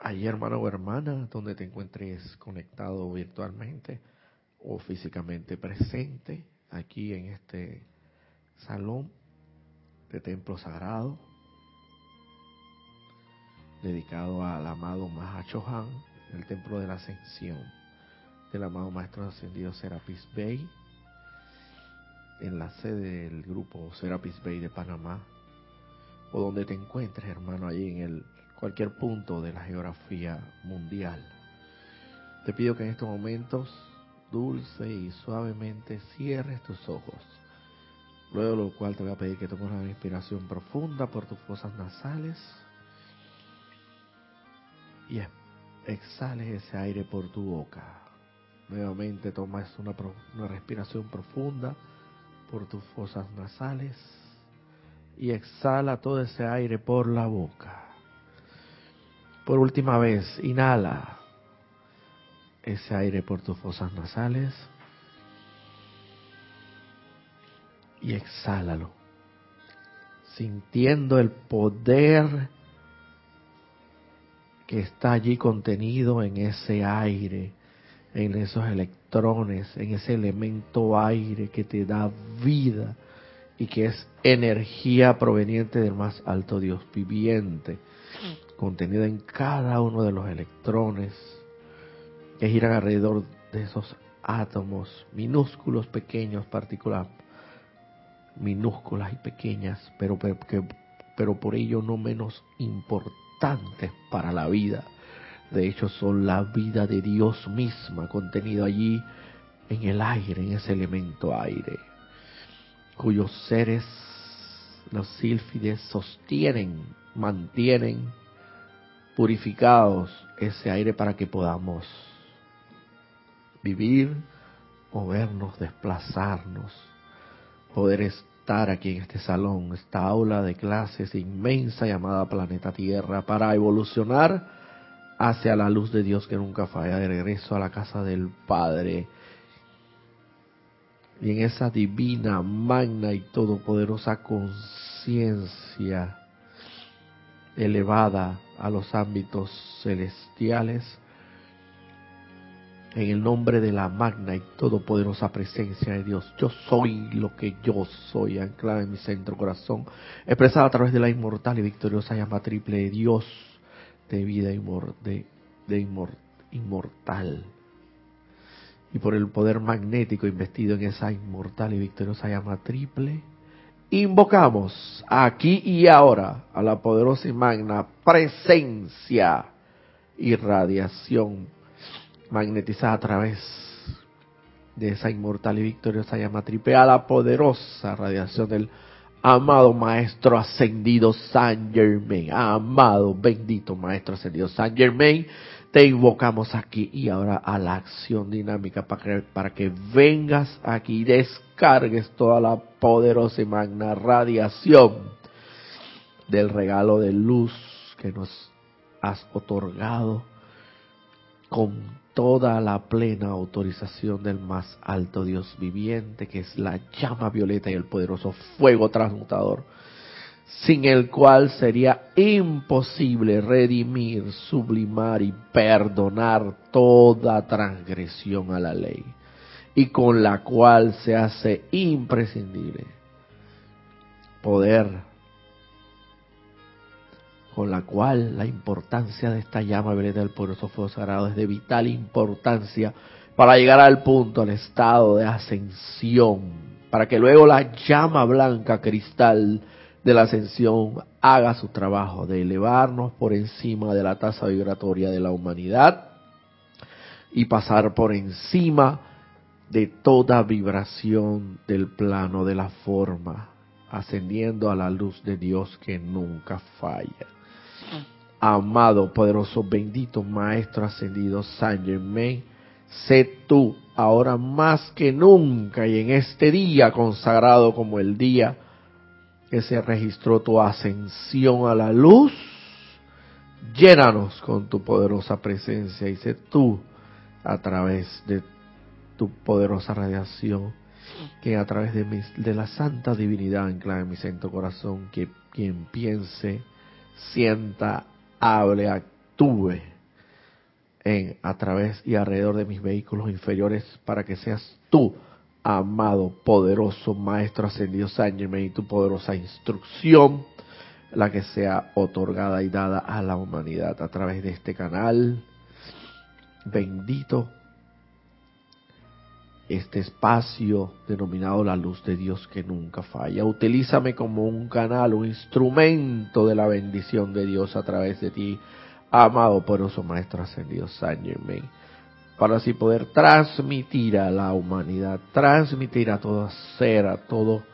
Allí, hermano o hermana, donde te encuentres conectado virtualmente o físicamente presente, aquí en este salón de templo sagrado, dedicado al amado Mahachohan, el templo de la ascensión del amado Maestro Ascendido Serapis Bay, en la sede del grupo Serapis Bay de Panamá, o donde te encuentres, hermano, allí en el cualquier punto de la geografía mundial. Te pido que en estos momentos, dulce y suavemente, cierres tus ojos. Luego lo cual te voy a pedir que tomes una inspiración profunda por tus fosas nasales y exhales ese aire por tu boca. Nuevamente tomas una, una respiración profunda por tus fosas nasales y exhala todo ese aire por la boca. Por última vez, inhala ese aire por tus fosas nasales y exhálalo, sintiendo el poder que está allí contenido en ese aire, en esos electrones, en ese elemento aire que te da vida y que es energía proveniente del más alto Dios viviente contenida en cada uno de los electrones que giran alrededor de esos átomos minúsculos, pequeños, partículas minúsculas y pequeñas, pero, pero, pero por ello no menos importantes para la vida. De hecho, son la vida de Dios misma contenida allí en el aire, en ese elemento aire, cuyos seres, los sílfides, sostienen, mantienen purificados ese aire para que podamos vivir, movernos, desplazarnos, poder estar aquí en este salón, esta aula de clases inmensa llamada planeta Tierra, para evolucionar hacia la luz de Dios que nunca falla, de regreso a la casa del Padre. Y en esa divina, magna y todopoderosa conciencia elevada a los ámbitos celestiales, en el nombre de la magna y todopoderosa presencia de Dios. Yo soy lo que yo soy, anclada en mi centro corazón, expresada a través de la inmortal y victoriosa llama triple de Dios, de vida de, de inmortal. Y por el poder magnético investido en esa inmortal y victoriosa llama triple, invocamos aquí y ahora a la poderosa y magna presencia y radiación magnetizada a través de esa inmortal y victoriosa llama triple a la poderosa radiación del amado maestro ascendido San Germain, amado bendito maestro ascendido San Germain, te invocamos aquí y ahora a la acción dinámica para que, para que vengas aquí y descargues toda la poderosa y magna radiación del regalo de luz que nos has otorgado con toda la plena autorización del más alto Dios viviente, que es la llama violeta y el poderoso fuego transmutador sin el cual sería imposible redimir, sublimar y perdonar toda transgresión a la ley, y con la cual se hace imprescindible poder, con la cual la importancia de esta llama violeta del poderoso fuego sagrado es de vital importancia para llegar al punto, al estado de ascensión, para que luego la llama blanca cristal de la ascensión haga su trabajo de elevarnos por encima de la tasa vibratoria de la humanidad y pasar por encima de toda vibración del plano de la forma, ascendiendo a la luz de Dios que nunca falla. Amado, poderoso, bendito Maestro ascendido San Germain, sé tú ahora más que nunca y en este día consagrado como el día que se registró tu ascensión a la luz, llénanos con tu poderosa presencia y sé tú a través de tu poderosa radiación, que a través de, de la santa divinidad anclada en mi santo corazón, que quien piense, sienta, hable, actúe en, a través y alrededor de mis vehículos inferiores para que seas tú, amado, poderoso Maestro Ascendido San y tu poderosa instrucción, la que sea otorgada y dada a la humanidad a través de este canal. Bendito este espacio denominado la luz de Dios que nunca falla. Utilízame como un canal, un instrumento de la bendición de Dios a través de ti, amado poderoso Maestro Ascendido San Germain, para así poder transmitir a la humanidad, transmitir a todo ser, a todo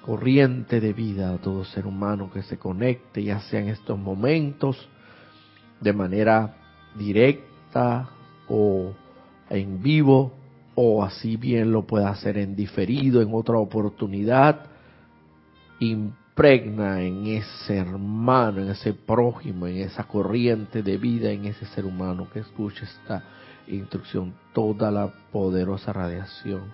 corriente de vida, a todo ser humano que se conecte, ya sea en estos momentos, de manera directa o en vivo, o así bien lo pueda hacer en diferido, en otra oportunidad, impregna en ese hermano, en ese prójimo, en esa corriente de vida, en ese ser humano que escucha esta instrucción, toda la poderosa radiación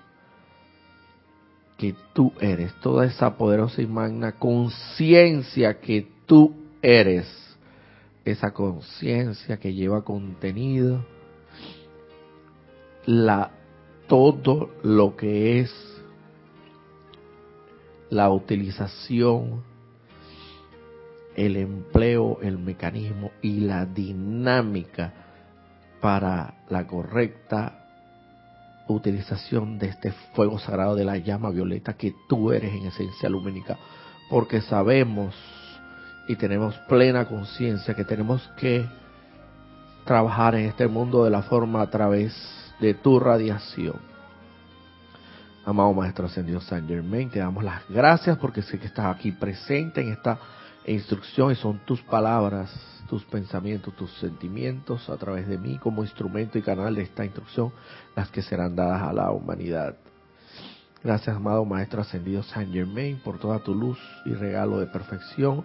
que tú eres, toda esa poderosa y magna conciencia que tú eres, esa conciencia que lleva contenido la todo lo que es la utilización, el empleo, el mecanismo y la dinámica para la correcta utilización de este fuego sagrado de la llama violeta que tú eres en esencia lumínica, porque sabemos y tenemos plena conciencia que tenemos que trabajar en este mundo de la forma a través de tu radiación. Amado Maestro Ascendido San Germain, te damos las gracias porque sé que estás aquí presente en esta instrucción y son tus palabras, tus pensamientos, tus sentimientos a través de mí como instrumento y canal de esta instrucción las que serán dadas a la humanidad. Gracias, amado Maestro Ascendido San Germain, por toda tu luz y regalo de perfección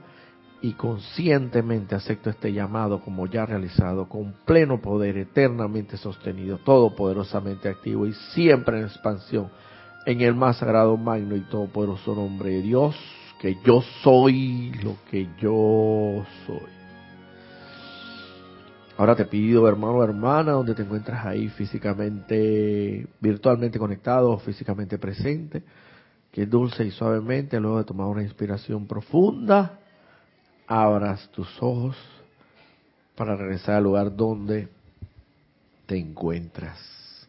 y conscientemente acepto este llamado como ya realizado, con pleno poder, eternamente sostenido, todopoderosamente activo y siempre en expansión, en el más sagrado, magno y todopoderoso nombre de Dios, que yo soy lo que yo soy. Ahora te pido, hermano o hermana, donde te encuentras ahí físicamente, virtualmente conectado, físicamente presente, que dulce y suavemente, luego de tomar una inspiración profunda, abras tus ojos para regresar al lugar donde te encuentras,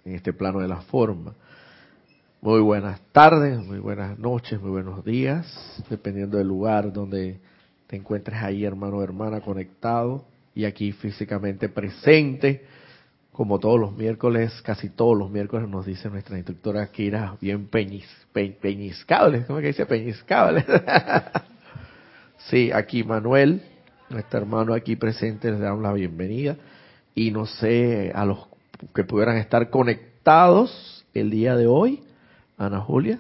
en este plano de la forma. Muy buenas tardes, muy buenas noches, muy buenos días, dependiendo del lugar donde te encuentres ahí, hermano o hermana, conectado y aquí físicamente presente. Como todos los miércoles, casi todos los miércoles nos dice nuestra instructora Kira, bien peñis, peñiscable, ¿cómo que dice peñiscable? Sí, aquí Manuel, nuestro hermano aquí presente, les damos la bienvenida. Y no sé, a los que pudieran estar conectados el día de hoy, Ana Julia.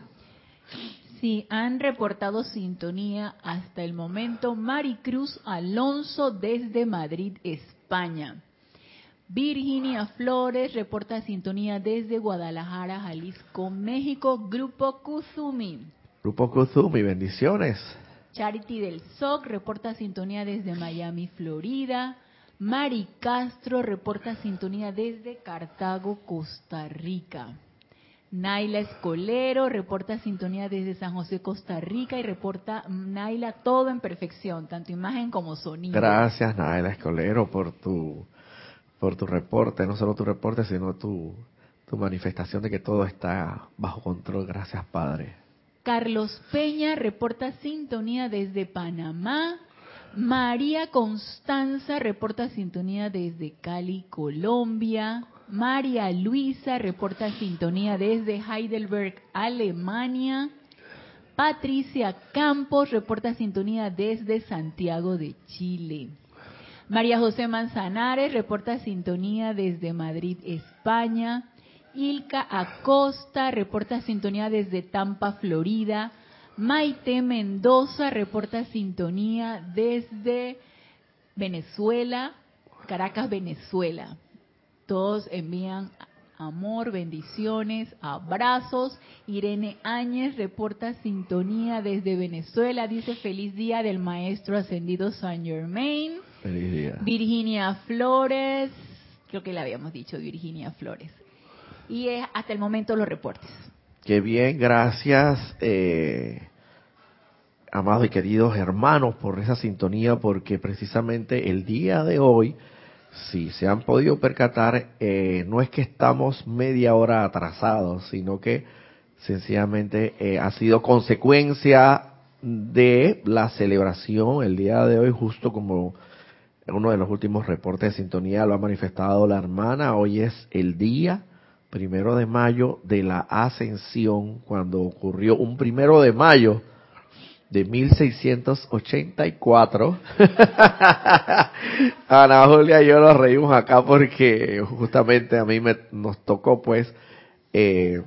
Sí, han reportado sintonía hasta el momento Maricruz Alonso desde Madrid, España. Virginia Flores reporta sintonía desde Guadalajara, Jalisco, México, Grupo Kuzumi. Grupo Kuzumi, bendiciones. Charity del SOC reporta sintonía desde Miami, Florida. Mari Castro reporta sintonía desde Cartago, Costa Rica. Naila Escolero reporta sintonía desde San José, Costa Rica y reporta Naila todo en perfección, tanto imagen como sonido. Gracias Naila Escolero por tu por tu reporte, no solo tu reporte, sino tu tu manifestación de que todo está bajo control. Gracias, Padre. Carlos Peña reporta sintonía desde Panamá. María Constanza reporta sintonía desde Cali, Colombia. María Luisa reporta sintonía desde Heidelberg, Alemania. Patricia Campos reporta sintonía desde Santiago de Chile. María José Manzanares reporta sintonía desde Madrid, España. Ilka Acosta reporta sintonía desde Tampa, Florida. Maite Mendoza reporta sintonía desde Venezuela, Caracas, Venezuela. Todos envían amor, bendiciones, abrazos. Irene Áñez reporta sintonía desde Venezuela. Dice feliz día del maestro ascendido San Germain. Feliz día. Virginia Flores, creo que le habíamos dicho Virginia Flores. Y es hasta el momento los reportes. Qué bien, gracias, eh, amados y queridos hermanos, por esa sintonía, porque precisamente el día de hoy, si se han podido percatar, eh, no es que estamos media hora atrasados, sino que sencillamente eh, ha sido consecuencia de la celebración el día de hoy, justo como uno de los últimos reportes de sintonía lo ha manifestado la hermana, hoy es el día primero de mayo de la ascensión, cuando ocurrió un primero de mayo de 1684. Ana Julia y yo nos reímos acá porque justamente a mí me, nos tocó pues eh,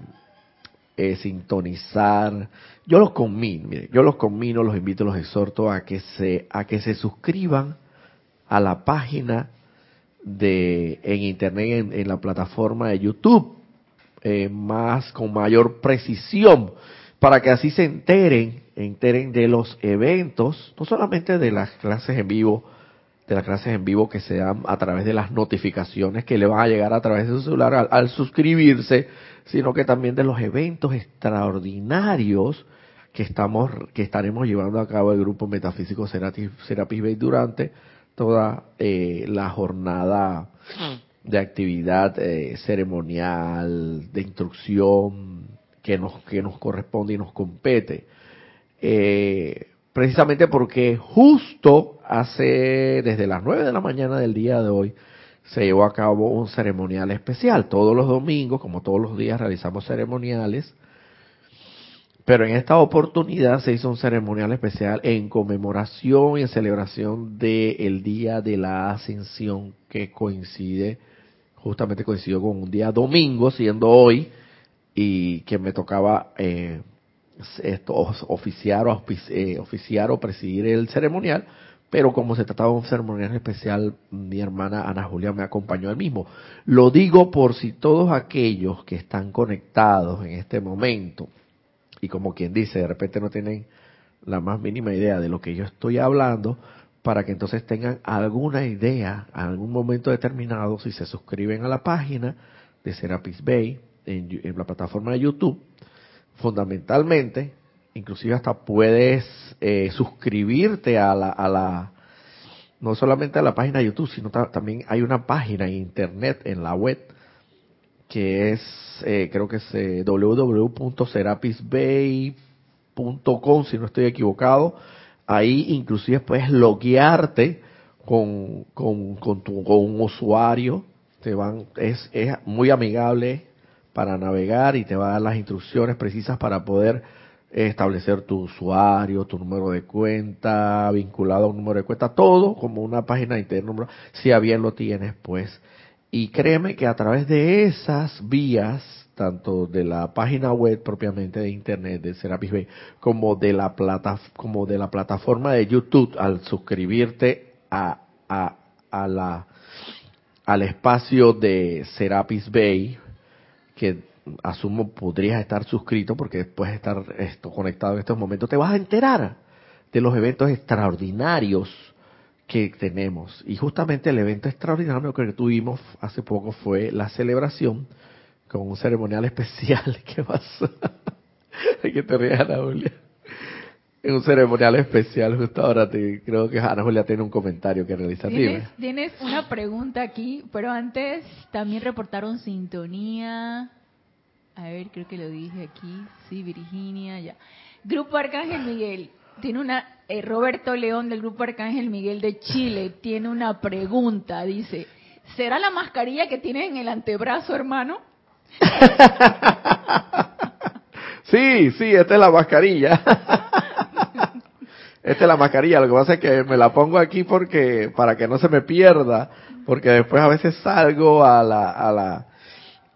eh, sintonizar. Yo los conmino, yo los conmino, los invito, los exhorto a que se, a que se suscriban a la página de en internet en, la plataforma de YouTube eh, más con mayor precisión para que así se enteren enteren de los eventos no solamente de las clases en vivo de las clases en vivo que se dan a través de las notificaciones que le van a llegar a través de su celular al, suscribirse sino que también de los eventos extraordinarios que estamos que estaremos llevando a cabo el grupo metafísico Serapis, Serapis Bay durante toda eh, la jornada de actividad eh, ceremonial, de instrucción que nos, que nos corresponde y nos compete. Eh, precisamente porque justo hace, desde las 9 de la mañana del día de hoy, se llevó a cabo un ceremonial especial. Todos los domingos, como todos los días, realizamos ceremoniales pero en esta oportunidad se hizo un ceremonial especial en conmemoración y en celebración del Día de la Ascensión que coincide, justamente coincidió con un día domingo, siendo hoy, y que me tocaba eh, oficiar, o, eh, oficiar o presidir el ceremonial, pero como se trataba de un ceremonial especial, mi hermana Ana Julia me acompañó al mismo. Lo digo por si todos aquellos que están conectados en este momento, y como quien dice, de repente no tienen la más mínima idea de lo que yo estoy hablando, para que entonces tengan alguna idea en algún momento determinado, si se suscriben a la página de Serapis Bay en, la plataforma de YouTube, fundamentalmente, inclusive hasta puedes eh, suscribirte a la, a la, no solamente a la página de YouTube, sino también hay una página en internet, en la web, que es, eh, creo que es eh, www.serapisbay.com, si no estoy equivocado. Ahí inclusive puedes loguearte con, con, con, tu, con un usuario. Te van, es, es muy amigable para navegar y te va a dar las instrucciones precisas para poder establecer tu usuario, tu número de cuenta, vinculado a un número de cuenta, todo como una página interna, si a bien lo tienes, pues. Y créeme que a través de esas vías, tanto de la página web propiamente de internet de Serapis Bay, como de la plata, como de la plataforma de YouTube, al suscribirte a, a, a la al espacio de Serapis Bay, que asumo podrías estar suscrito porque después de estar esto conectado en estos momentos, te vas a enterar de los eventos extraordinarios que tenemos. Y justamente el evento extraordinario que tuvimos hace poco fue la celebración con un ceremonial especial. ¿Qué pasó? Hay que te rías, Ana Julia. En un ceremonial especial, justo ahora te, creo que Ana Julia tiene un comentario que realizar. ¿Tienes, tienes una pregunta aquí, pero antes también reportaron sintonía. A ver, creo que lo dije aquí. Sí, Virginia, ya. Grupo Arcángel Miguel tiene una eh, Roberto León del Grupo Arcángel Miguel de Chile tiene una pregunta. Dice, ¿será la mascarilla que tiene en el antebrazo, hermano? sí, sí, esta es la mascarilla. esta es la mascarilla. Lo que pasa es que me la pongo aquí porque para que no se me pierda, porque después a veces salgo a la, a la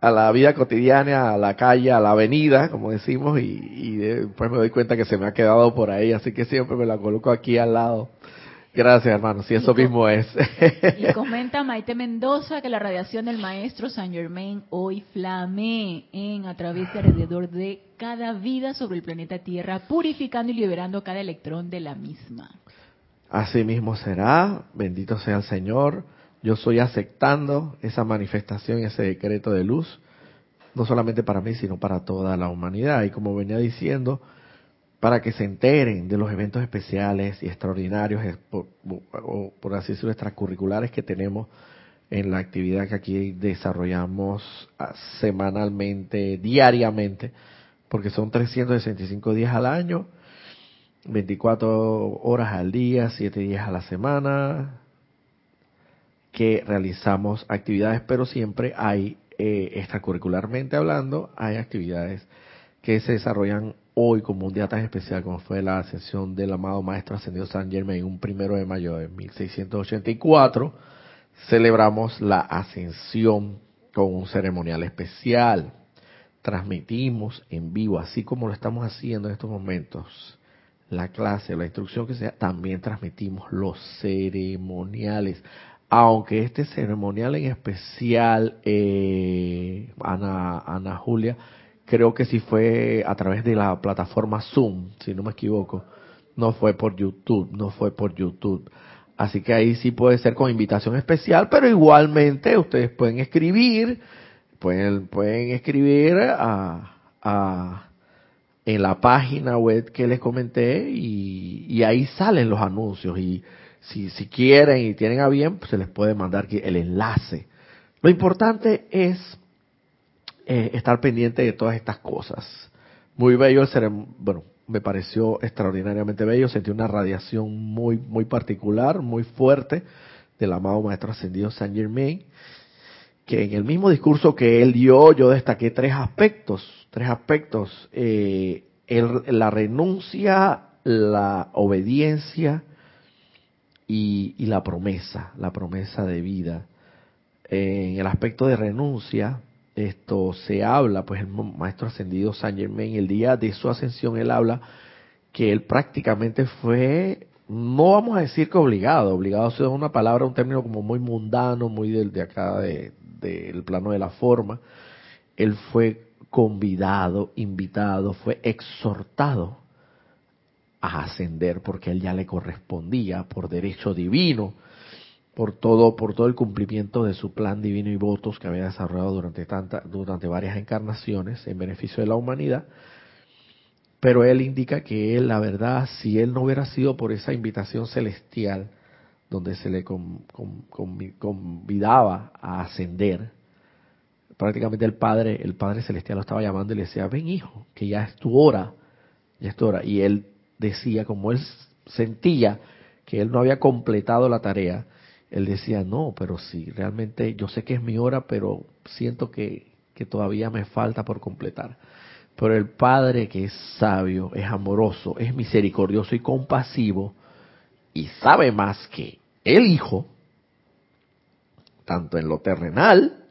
a la vida cotidiana, a la calle, a la avenida, como decimos, y, después me doy cuenta que se me ha quedado por ahí, así que siempre me la coloco aquí al lado. Gracias, hermano, si eso mismo es. y comenta Maite Mendoza que la radiación del maestro Saint Germain hoy flame en a través de alrededor de cada vida sobre el planeta Tierra, purificando y liberando cada electrón de la misma. Así mismo será, bendito sea el Señor. Yo estoy aceptando esa manifestación, ese decreto de luz, no solamente para mí, sino para toda la humanidad. Y como venía diciendo, para que se enteren de los eventos especiales y extraordinarios, o por así decirlo, extracurriculares que tenemos en la actividad que aquí desarrollamos ah, semanalmente, diariamente, porque son 365 días al año, 24 horas al día, 7 días a la semana, que realizamos actividades, pero siempre hay, eh, extracurricularmente hablando, hay actividades que se desarrollan hoy como un día tan especial como fue la ascensión del amado Maestro Ascendido San Germain, un primero de mayo de 1684, celebramos la ascensión con un ceremonial especial. Transmitimos en vivo, así como lo estamos haciendo en estos momentos, la clase, la instrucción que sea, también transmitimos los ceremoniales. Aunque este ceremonial en especial, eh, Ana, Ana Julia, creo que sí fue a través de la plataforma Zoom, si no me equivoco, no fue por YouTube, no fue por YouTube. Así que ahí sí puede ser con invitación especial, pero igualmente ustedes pueden escribir, pueden, pueden escribir a, a, en la página web que les comenté y, ahí salen los anuncios y si, si quieren y tienen a bien, pues se les puede mandar el enlace. Lo importante es eh, estar pendiente de todas estas cosas. Muy bello el bueno, me pareció extraordinariamente bello, sentí una radiación muy, muy particular, muy fuerte del amado Maestro Ascendido Saint Germain, que en el mismo discurso que él dio yo destaqué tres aspectos, tres aspectos, eh, la renuncia, la obediencia y, la promesa, la promesa de vida. En el aspecto de renuncia, esto se habla, pues el maestro ascendido Saint Germain, el día de su ascensión, él habla que él prácticamente fue, no vamos a decir que obligado, obligado es una palabra, un término como muy mundano, muy del de acá del de, plano de la forma, él fue convidado, invitado, fue exhortado a ascender porque él ya le correspondía por derecho divino por todo, por todo el cumplimiento de su plan divino y votos que había desarrollado durante tanta, durante varias encarnaciones en beneficio de la humanidad. Pero él indica que él, la verdad, si él no hubiera sido por esa invitación celestial, donde se le convidaba a ascender, prácticamente el Padre, el Padre Celestial lo estaba llamando y le decía, ven hijo, que ya es tu hora, ya es tu hora. Y él decía, como él sentía que él no había completado la tarea, él decía, no, pero sí, realmente yo sé que es mi hora, pero siento que, que todavía me falta por completar. Pero el Padre que es sabio, es amoroso, es misericordioso y compasivo, y sabe más que el Hijo, tanto en lo terrenal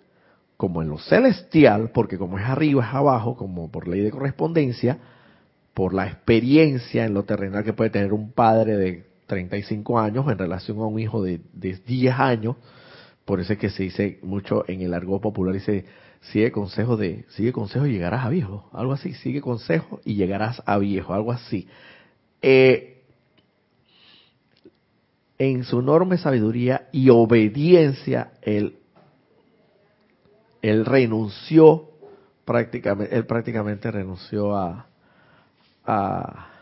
como en lo celestial, porque como es arriba es abajo, como por ley de correspondencia, por la experiencia en lo terrenal que puede tener un padre de 35 años en relación a un hijo de, de 10 años. Por eso es que se dice mucho en el argot popular, dice, sigue consejo de, sigue consejo y llegarás a viejo, algo así, sigue consejo y llegarás a viejo, algo así. Eh, en su enorme sabiduría y obediencia, él, él renunció prácticamente, él prácticamente renunció a, a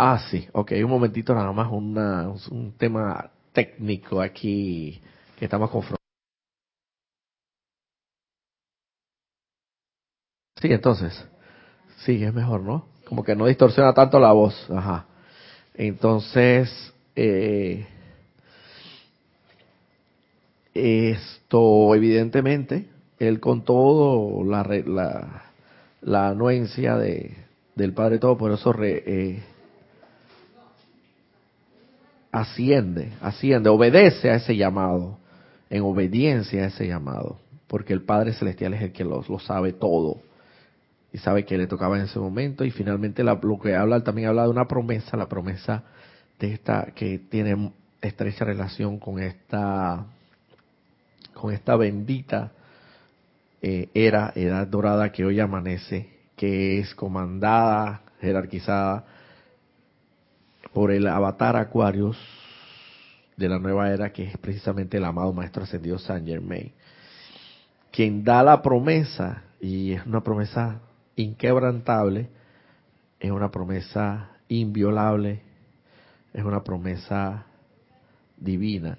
Ah, sí, ok, un momentito nada más, un tema técnico aquí que estamos confrontando. Sí, entonces, sí, es mejor, ¿no? Como que no distorsiona tanto la voz, ajá. Entonces, eh, esto, evidentemente, él con todo la, la, la anuencia de, del Padre Todopoderoso re, eh, asciende, asciende, obedece a ese llamado, en obediencia a ese llamado, porque el Padre Celestial es el que lo, lo sabe todo y sabe que le tocaba en ese momento y finalmente la, lo que habla también habla de una promesa, la promesa de esta que tiene estrecha relación con esta con esta bendita eh, era edad dorada que hoy amanece, que es comandada jerarquizada por el avatar Aquarius de la nueva era, que es precisamente el amado Maestro Ascendido Saint Germain, quien da la promesa, y es una promesa inquebrantable, es una promesa inviolable, es una promesa divina,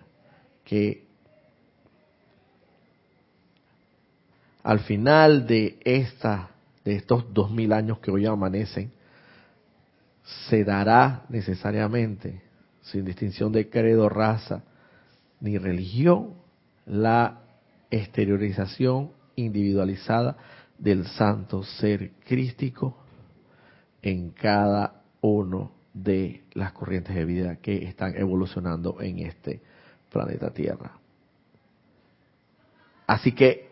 que al final de esta, de estos dos mil años que hoy amanecen, se dará necesariamente, sin distinción de credo, raza ni religión, la exteriorización individualizada del santo ser crístico en cada uno de las corrientes de vida que están evolucionando en este planeta Tierra. Así que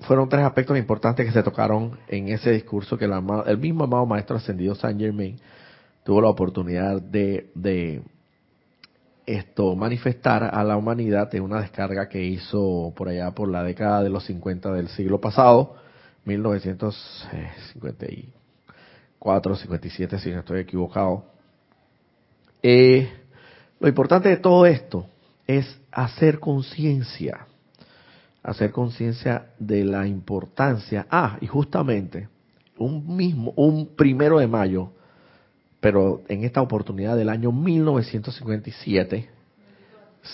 fueron tres aspectos importantes que se tocaron en ese discurso que el, mismo amado Maestro Ascendido Saint Germain tuvo la oportunidad de, esto manifestar a la humanidad en una descarga que hizo por allá por la década de los 50 del siglo pasado, 1954, 57 si no estoy equivocado. Eh, lo importante de todo esto es hacer conciencia hacer conciencia de la importancia. Ah, y justamente, un mismo, un primero de mayo, pero en esta oportunidad del año 1957,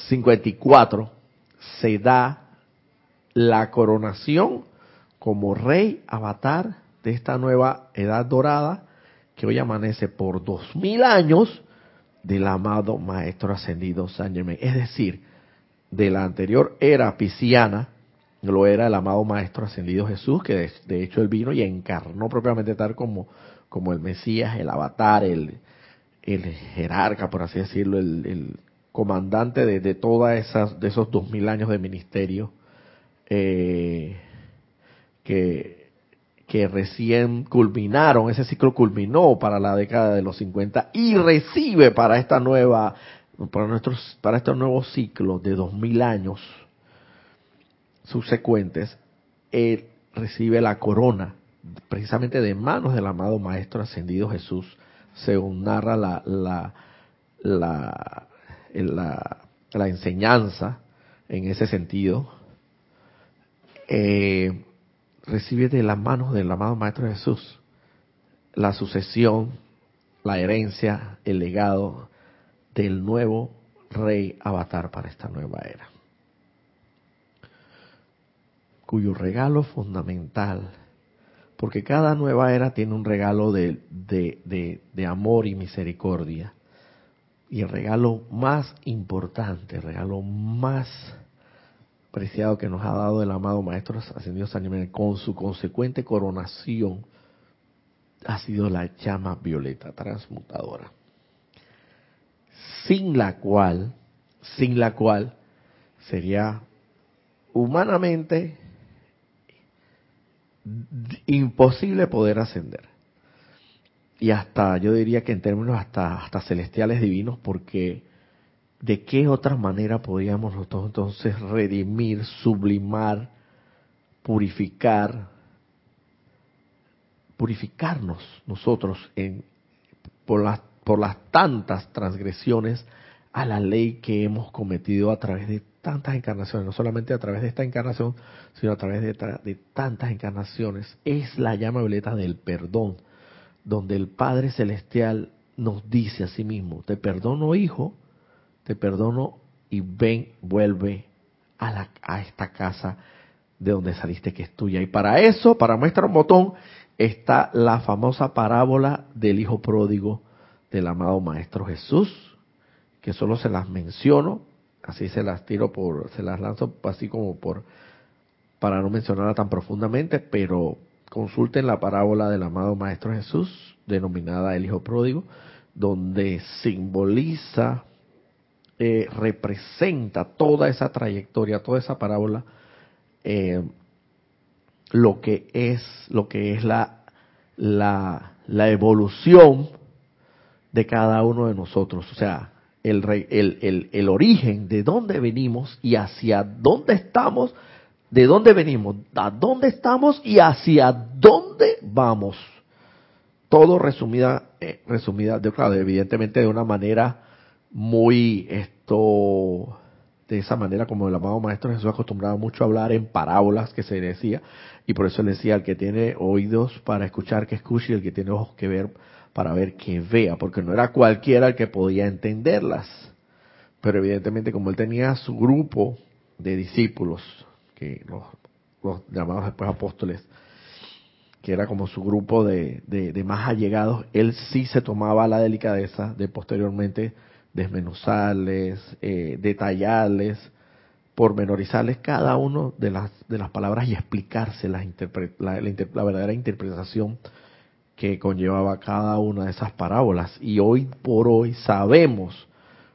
54, se da la coronación como rey avatar de esta nueva edad dorada que hoy amanece por dos mil años del amado Maestro Ascendido San Germain. Es decir, de la anterior era pisciana, lo era el amado Maestro Ascendido Jesús, que de, hecho él vino y encarnó propiamente tal como, como el Mesías, el avatar, el, el jerarca, por así decirlo, el, comandante de, de todas esas, de esos dos mil años de ministerio, eh, que, que recién culminaron, ese ciclo culminó para la década de los 50 y recibe para esta nueva, para nuestros, para este nuevo ciclo de dos mil años, subsecuentes, recibe la corona precisamente de manos del amado Maestro Ascendido Jesús, según narra la, la, la, la, enseñanza en ese sentido, eh, recibe de las manos del amado Maestro Jesús la sucesión, la herencia, el legado del nuevo rey avatar para esta nueva era cuyo regalo fundamental, porque cada nueva era tiene un regalo de, amor y misericordia. Y el regalo más importante, el regalo más preciado que nos ha dado el amado Maestro Ascendido San Jiménez con su consecuente coronación ha sido la llama violeta transmutadora. Sin la cual, sin la cual sería humanamente imposible poder ascender. Y hasta, yo diría que en términos hasta, hasta celestiales divinos, porque ¿de qué otra manera podríamos nosotros entonces redimir, sublimar, purificar, purificarnos nosotros en, por, las, por las tantas transgresiones a la ley que hemos cometido a través de tantas encarnaciones, no solamente a través de esta encarnación, sino a través de, tantas encarnaciones, es la llama violeta del perdón, donde el Padre Celestial nos dice a sí mismo, te perdono hijo, te perdono y ven, vuelve a, la, a esta casa de donde saliste que es tuya. Y para eso, para muestra un botón, está la famosa parábola del hijo pródigo del amado Maestro Jesús, que solo se las menciono así se las tiro por, se las lanzo así como por, para no mencionarla tan profundamente, pero consulten la parábola del amado Maestro Jesús, denominada el Hijo Pródigo, donde simboliza, eh, representa toda esa trayectoria, toda esa parábola, eh, lo que es, lo que es la, la, la evolución de cada uno de nosotros. O sea, el, el, origen de dónde venimos y hacia dónde estamos, de dónde venimos, a dónde estamos y hacia dónde vamos. todo resumida, eh, resumida, de, claro, evidentemente de una manera muy esto de esa manera como el amado maestro Jesús acostumbraba mucho a hablar en parábolas que se decía y por eso le decía el que tiene oídos para escuchar que escuche y el que tiene ojos que ver para ver que vea porque no era cualquiera el que podía entenderlas. Pero evidentemente como él tenía su grupo de discípulos que los, llamados después apóstoles que era como su grupo de, de más allegados él sí se tomaba la delicadeza de posteriormente desmenuzarles, eh, detallarles, pormenorizarles cada uno de las, de las palabras y explicarse la, la, verdadera interpretación que conllevaba cada una de esas parábolas. Y hoy por hoy sabemos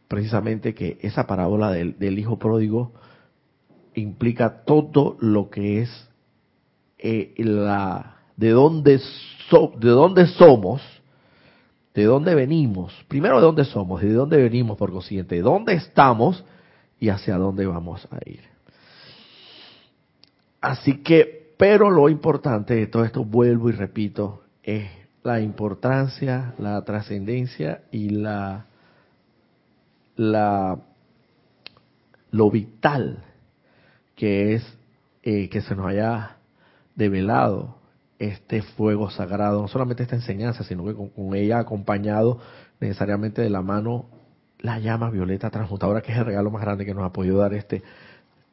precisamente que esa parábola del, hijo pródigo implica todo lo que es eh, la de dónde de dónde somos de dónde venimos, primero de dónde somos de dónde venimos por consiguiente, de dónde estamos y hacia dónde vamos a ir. Así que, pero lo importante de todo esto, vuelvo y repito, es la importancia, la trascendencia y la, la, lo vital que es eh, que se nos haya develado este fuego sagrado, no solamente esta enseñanza, sino que con, ella acompañado necesariamente de la mano la llama violeta transmutadora, que es el regalo más grande que nos ha podido dar este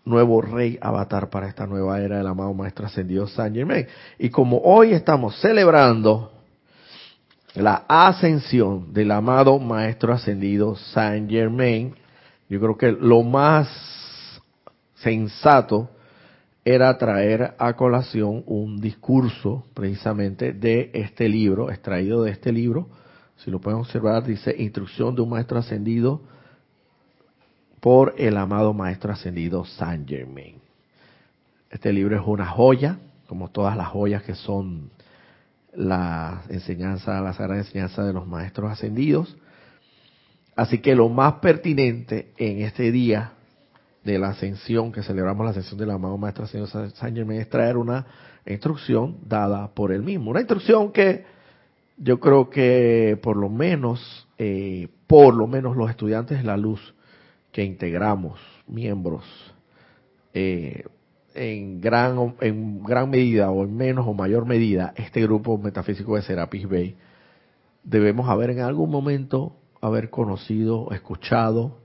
nuevo rey avatar para esta nueva era del amado Maestro Ascendido San Germain. Y como hoy estamos celebrando la ascensión del amado Maestro Ascendido San Germain, yo creo que lo más sensato era traer a colación un discurso precisamente de este libro, extraído de este libro. Si lo pueden observar, dice Instrucción de un Maestro Ascendido por el amado Maestro Ascendido Saint Germain. Este libro es una joya, como todas las joyas que son la enseñanza, la sagrada enseñanza de los Maestros Ascendidos. Así que lo más pertinente en este día de la ascensión, que celebramos la ascensión del amado Maestro Señor San Germain, es traer una instrucción dada por él mismo. Una instrucción que yo creo que por lo menos, eh, por lo menos los estudiantes de la luz que integramos, miembros, eh, en gran, en gran medida o en menos o mayor medida, este grupo metafísico de Serapis Bay, debemos haber en algún momento haber conocido, escuchado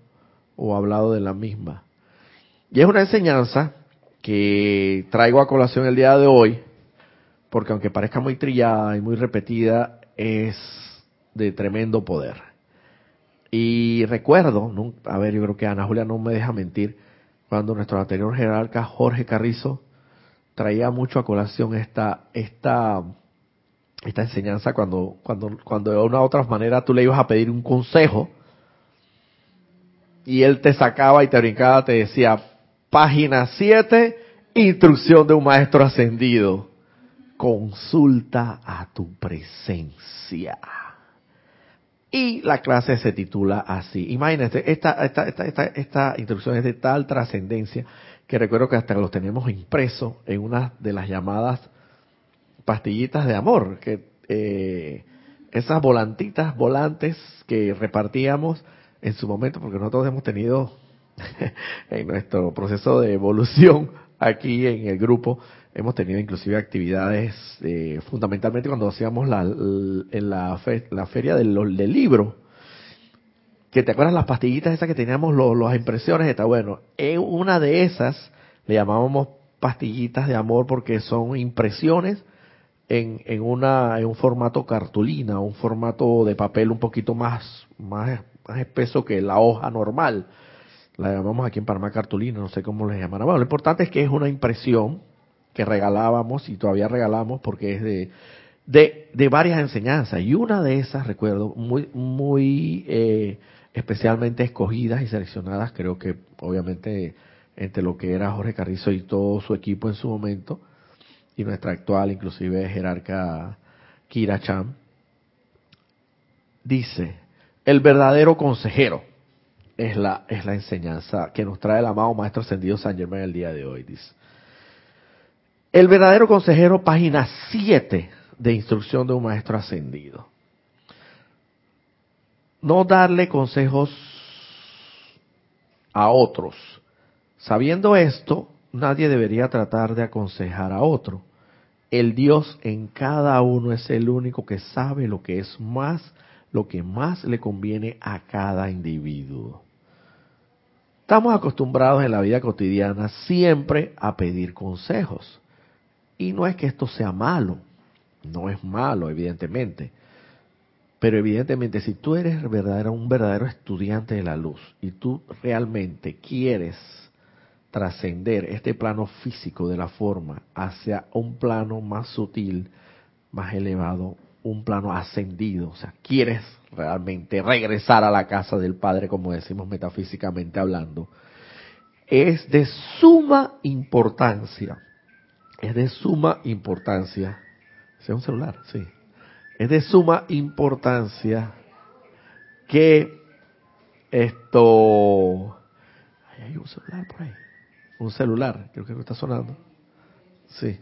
o hablado de la misma. Y es una enseñanza que traigo a colación el día de hoy, porque aunque parezca muy trillada y muy repetida, es de tremendo poder. Y recuerdo, a ver, yo creo que Ana Julia no me deja mentir, cuando nuestro anterior jerarca Jorge Carrizo traía mucho a colación esta, esta, esta enseñanza cuando, cuando, cuando de una u otra manera tú le ibas a pedir un consejo y él te sacaba y te brincaba, te decía, Página 7, instrucción de un maestro ascendido. Consulta a tu presencia. Y la clase se titula así. Imagínate, esta, esta, esta, esta, instrucción es de tal trascendencia que recuerdo que hasta los tenemos impreso en una de las llamadas pastillitas de amor, que eh, esas volantitas, volantes que repartíamos en su momento, porque nosotros hemos tenido en nuestro proceso de evolución aquí en el grupo hemos tenido inclusive actividades eh, fundamentalmente cuando hacíamos la, en la, la feria del, libro. Que te acuerdas las pastillitas esas que teníamos los, las impresiones está bueno. En una de esas le llamábamos pastillitas de amor porque son impresiones en, en una en un formato cartulina un formato de papel un poquito más más, más espeso que la hoja normal. La llamamos aquí en Panamá cartulina, no sé cómo les llamarán. Bueno, lo importante es que es una impresión que regalábamos y todavía regalamos porque es de, de, de varias enseñanzas. Y una de esas, recuerdo, muy, muy eh, especialmente escogidas y seleccionadas, creo que obviamente entre lo que era Jorge Carrizo y todo su equipo en su momento, y nuestra actual, inclusive jerarca Kira Cham, dice, el verdadero consejero es la, es la enseñanza que nos trae el amado Maestro Ascendido San Germán el día de hoy. Dice. El verdadero consejero, página 7 de instrucción de un maestro ascendido. No darle consejos a otros. Sabiendo esto, nadie debería tratar de aconsejar a otro. El Dios en cada uno es el único que sabe lo que es más, lo que más le conviene a cada individuo. Estamos acostumbrados en la vida cotidiana siempre a pedir consejos. Y no es que esto sea malo, no es malo, evidentemente. Pero evidentemente, si tú eres verdadero, un verdadero estudiante de la luz y tú realmente quieres trascender este plano físico de la forma hacia un plano más sutil, más elevado, un plano ascendido, o sea, quieres realmente regresar a la casa del Padre, como decimos metafísicamente hablando, es de suma importancia, es de suma importancia, es un celular, sí, es de suma importancia que esto, hay un celular por ahí, un celular, creo que está sonando, sí,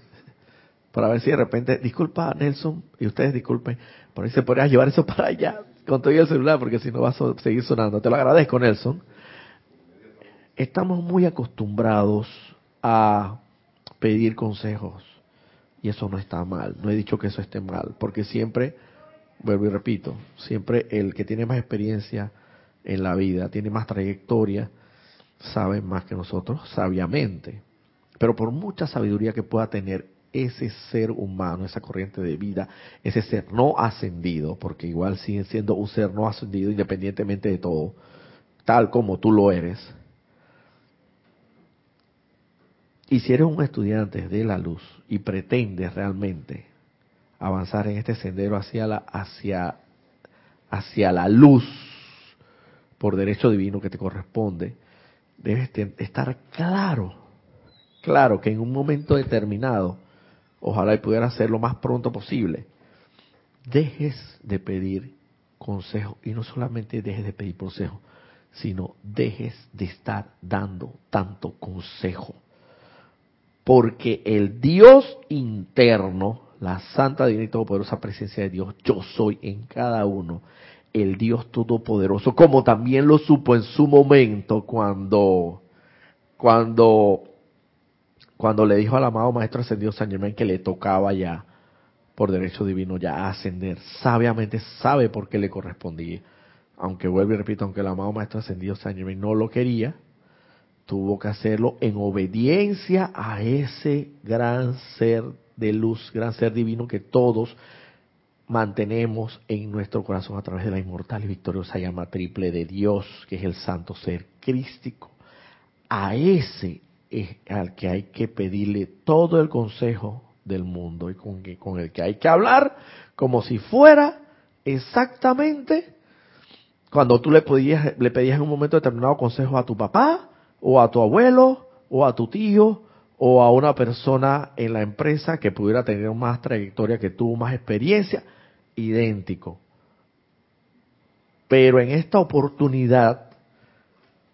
para ver si de repente, disculpa Nelson, y ustedes disculpen, por ahí se podría llevar eso para allá con todo el celular, porque si no va a seguir sonando. Te lo agradezco, Nelson. Estamos muy acostumbrados a pedir consejos, y eso no está mal. No he dicho que eso esté mal, porque siempre, vuelvo y repito, siempre el que tiene más experiencia en la vida, tiene más trayectoria, sabe más que nosotros, sabiamente. Pero por mucha sabiduría que pueda tener ese ser humano, esa corriente de vida, ese ser no ascendido, porque igual sigue siendo un ser no ascendido independientemente de todo, tal como tú lo eres. Y si eres un estudiante de la luz y pretendes realmente avanzar en este sendero hacia la, hacia, hacia la luz por derecho divino que te corresponde, debes estar claro, claro que en un momento determinado ojalá y pudiera hacerlo lo más pronto posible, dejes de pedir consejo y no solamente dejes de pedir consejo, sino dejes de estar dando tanto consejo. Porque el Dios interno, la santa, divina y todopoderosa presencia de Dios, yo soy en cada uno, el Dios todopoderoso, como también lo supo en su momento cuando cuando cuando le dijo al amado Maestro Ascendido San Germán que le tocaba ya, por derecho divino, ya ascender, sabiamente sabe por qué le correspondía. Aunque vuelvo y repito, aunque el amado Maestro Ascendido San Germán no lo quería, tuvo que hacerlo en obediencia a ese gran ser de luz, gran ser divino que todos mantenemos en nuestro corazón a través de la inmortal y victoriosa llama triple de Dios, que es el santo ser crístico. A ese es al que hay que pedirle todo el consejo del mundo y con, el que hay que hablar como si fuera exactamente cuando tú le, podías, le pedías en un momento determinado consejo a tu papá o a tu abuelo o a tu tío o a una persona en la empresa que pudiera tener más trayectoria que tú, más experiencia, idéntico. Pero en esta oportunidad,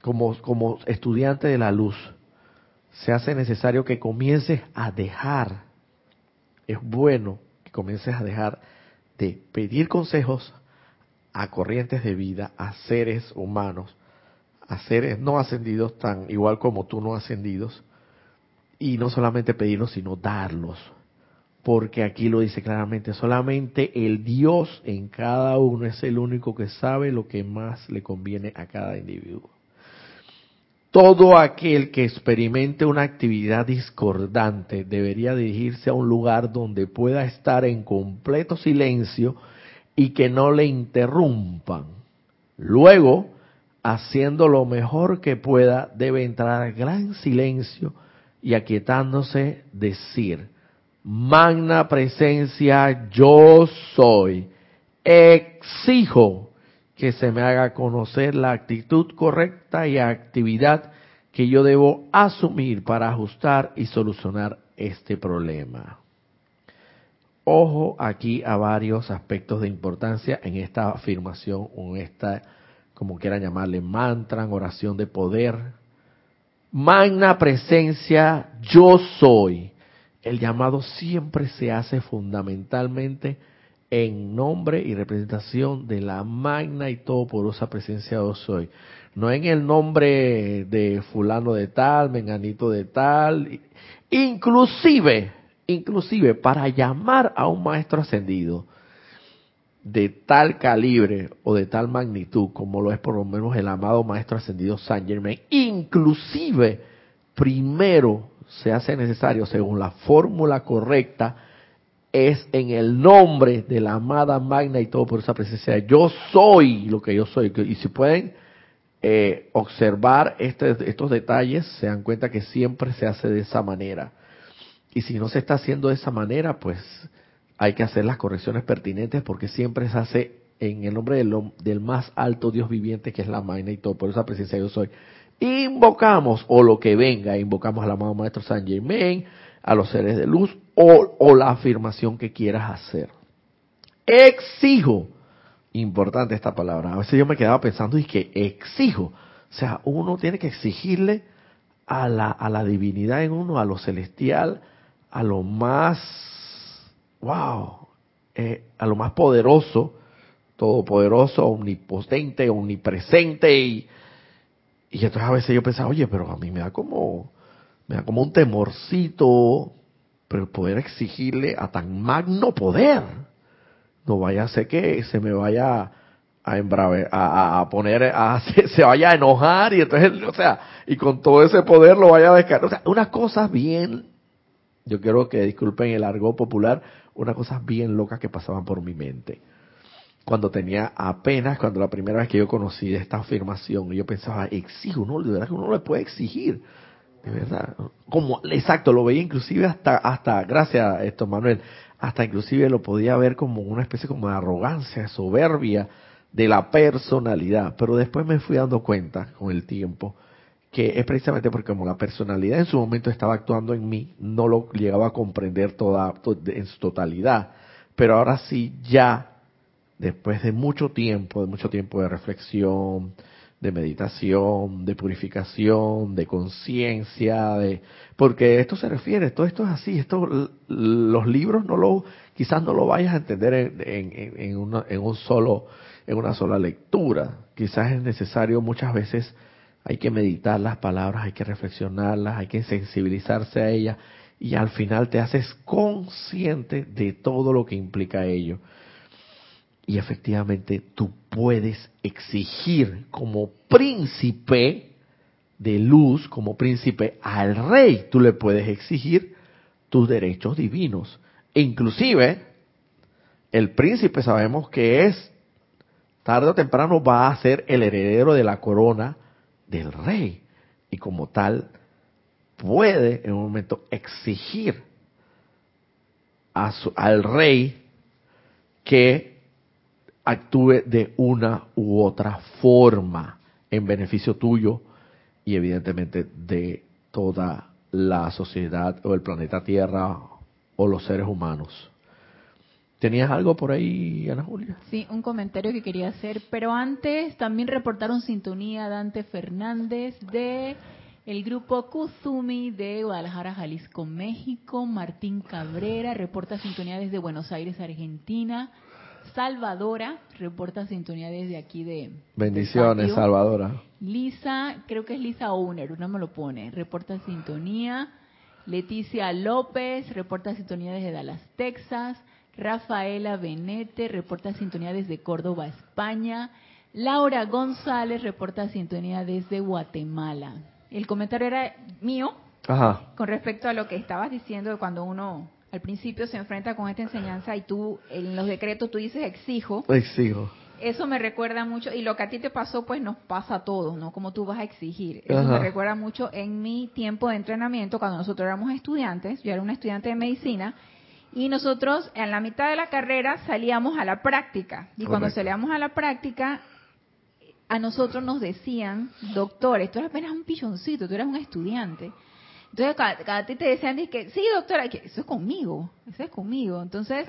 como, como estudiante de la luz, se hace necesario que comiences a dejar, es bueno que comiences a dejar de pedir consejos a corrientes de vida, a seres humanos, a seres no ascendidos tan igual como tú no ascendidos, y no solamente pedirlos, sino darlos. Porque aquí lo dice claramente, solamente el Dios en cada uno es el único que sabe lo que más le conviene a cada individuo todo aquel que experimente una actividad discordante debería dirigirse a un lugar donde pueda estar en completo silencio y que no le interrumpan. Luego, haciendo lo mejor que pueda, debe entrar gran silencio y aquietándose decir, magna presencia yo soy, exijo que se me haga conocer la actitud correcta y actividad que yo debo asumir para ajustar y solucionar este problema. Ojo aquí a varios aspectos de importancia en esta afirmación o en esta, como quieran llamarle, mantra, oración de poder. Magna presencia, yo soy. el llamado siempre se hace fundamentalmente en nombre y representación de la magna y todopoderosa presencia de soy. No en el nombre de fulano de tal, menganito de tal, inclusive, inclusive para llamar a un maestro ascendido de tal calibre o de tal magnitud como lo es por lo menos el amado maestro ascendido Saint Germain, inclusive primero se hace necesario según la fórmula correcta es en el nombre de la amada magna y todo por esa presencia. Yo soy lo que yo soy. Y si pueden eh, observar este, estos detalles, se dan cuenta que siempre se hace de esa manera. Y si no se está haciendo de esa manera, pues hay que hacer las correcciones pertinentes porque siempre se hace en el nombre del, más alto Dios viviente que es la magna y todo por esa presencia yo soy. Invocamos o lo que venga, invocamos al amado Maestro San Germain, a los seres de luz o, la afirmación que quieras hacer. Exijo, importante esta palabra, a veces yo me quedaba pensando y que exijo, o sea, uno tiene que exigirle a la, a la divinidad en uno, a lo celestial, a lo más, wow, eh, a lo más poderoso, todopoderoso, omnipotente, omnipresente y, y entonces a veces yo pensaba, oye, pero a mí me da como me da como un temorcito, pero poder exigirle a tan magno poder, no vaya a ser que se me vaya a embrave, a, poner, a, se, vaya a enojar y entonces, o sea, y con todo ese poder lo vaya a descargar. O sea, unas cosas bien, yo quiero que disculpen el argot popular, unas cosas bien locas que pasaban por mi mente. Cuando tenía apenas, cuando la primera vez que yo conocí esta afirmación, yo pensaba, exijo, no, de verdad que uno no le puede exigir de verdad. Como, exacto, lo veía inclusive hasta, hasta, gracias a esto Manuel, hasta inclusive lo podía ver como una especie como de arrogancia, soberbia de la personalidad. Pero después me fui dando cuenta con el tiempo que es precisamente porque como la personalidad en su momento estaba actuando en mí, no lo llegaba a comprender toda, en su totalidad. Pero ahora sí, ya, después de mucho tiempo, de mucho tiempo de reflexión, de meditación, de purificación, de conciencia, de porque esto se refiere, todo esto es así, esto los libros no lo quizás no lo vayas a entender en, en, en, una, en un solo en una sola lectura, quizás es necesario muchas veces hay que meditar las palabras, hay que reflexionarlas, hay que sensibilizarse a ellas y al final te haces consciente de todo lo que implica ello. Y efectivamente tú puedes exigir como príncipe de luz, como príncipe al rey, tú le puedes exigir tus derechos divinos. E inclusive, el príncipe sabemos que es, tarde o temprano va a ser el heredero de la corona del rey. Y como tal, puede en un momento exigir al rey que actúe de una u otra forma en beneficio tuyo y evidentemente de toda la sociedad o el planeta Tierra o los seres humanos. ¿Tenías algo por ahí, Ana Julia? Sí, un comentario que quería hacer, pero antes también reportaron sintonía Dante Fernández de el grupo Kuzumi de Guadalajara, Jalisco, México, Martín Cabrera reporta sintonía desde Buenos Aires, Argentina, Salvadora, reporta sintonía desde aquí de... Bendiciones, Salvadora. Lisa, creo que es Lisa Owner, no me lo pone, reporta sintonía. Leticia López, reporta sintonía desde Dallas, Texas. Rafaela Benete, reporta sintonía desde Córdoba, España. Laura González, reporta sintonía desde Guatemala. El comentario era mío con respecto a lo que estabas diciendo de cuando uno al principio se enfrenta con esta enseñanza y tú en los decretos tú dices exijo. Exijo. Eso me recuerda mucho, y lo que a ti te pasó, pues nos pasa a todos, ¿no? Como tú vas a exigir. Eso me recuerda mucho en mi tiempo de entrenamiento, cuando nosotros éramos estudiantes, yo era una estudiante de medicina, y nosotros en la mitad de la carrera salíamos a la práctica. Y cuando salíamos a la práctica, a nosotros nos decían, doctores, tú eres apenas un pilloncito, tú eres un estudiante. Entonces, cada, ti te decían, que sí, doctora, que eso es conmigo, eso es conmigo. Entonces,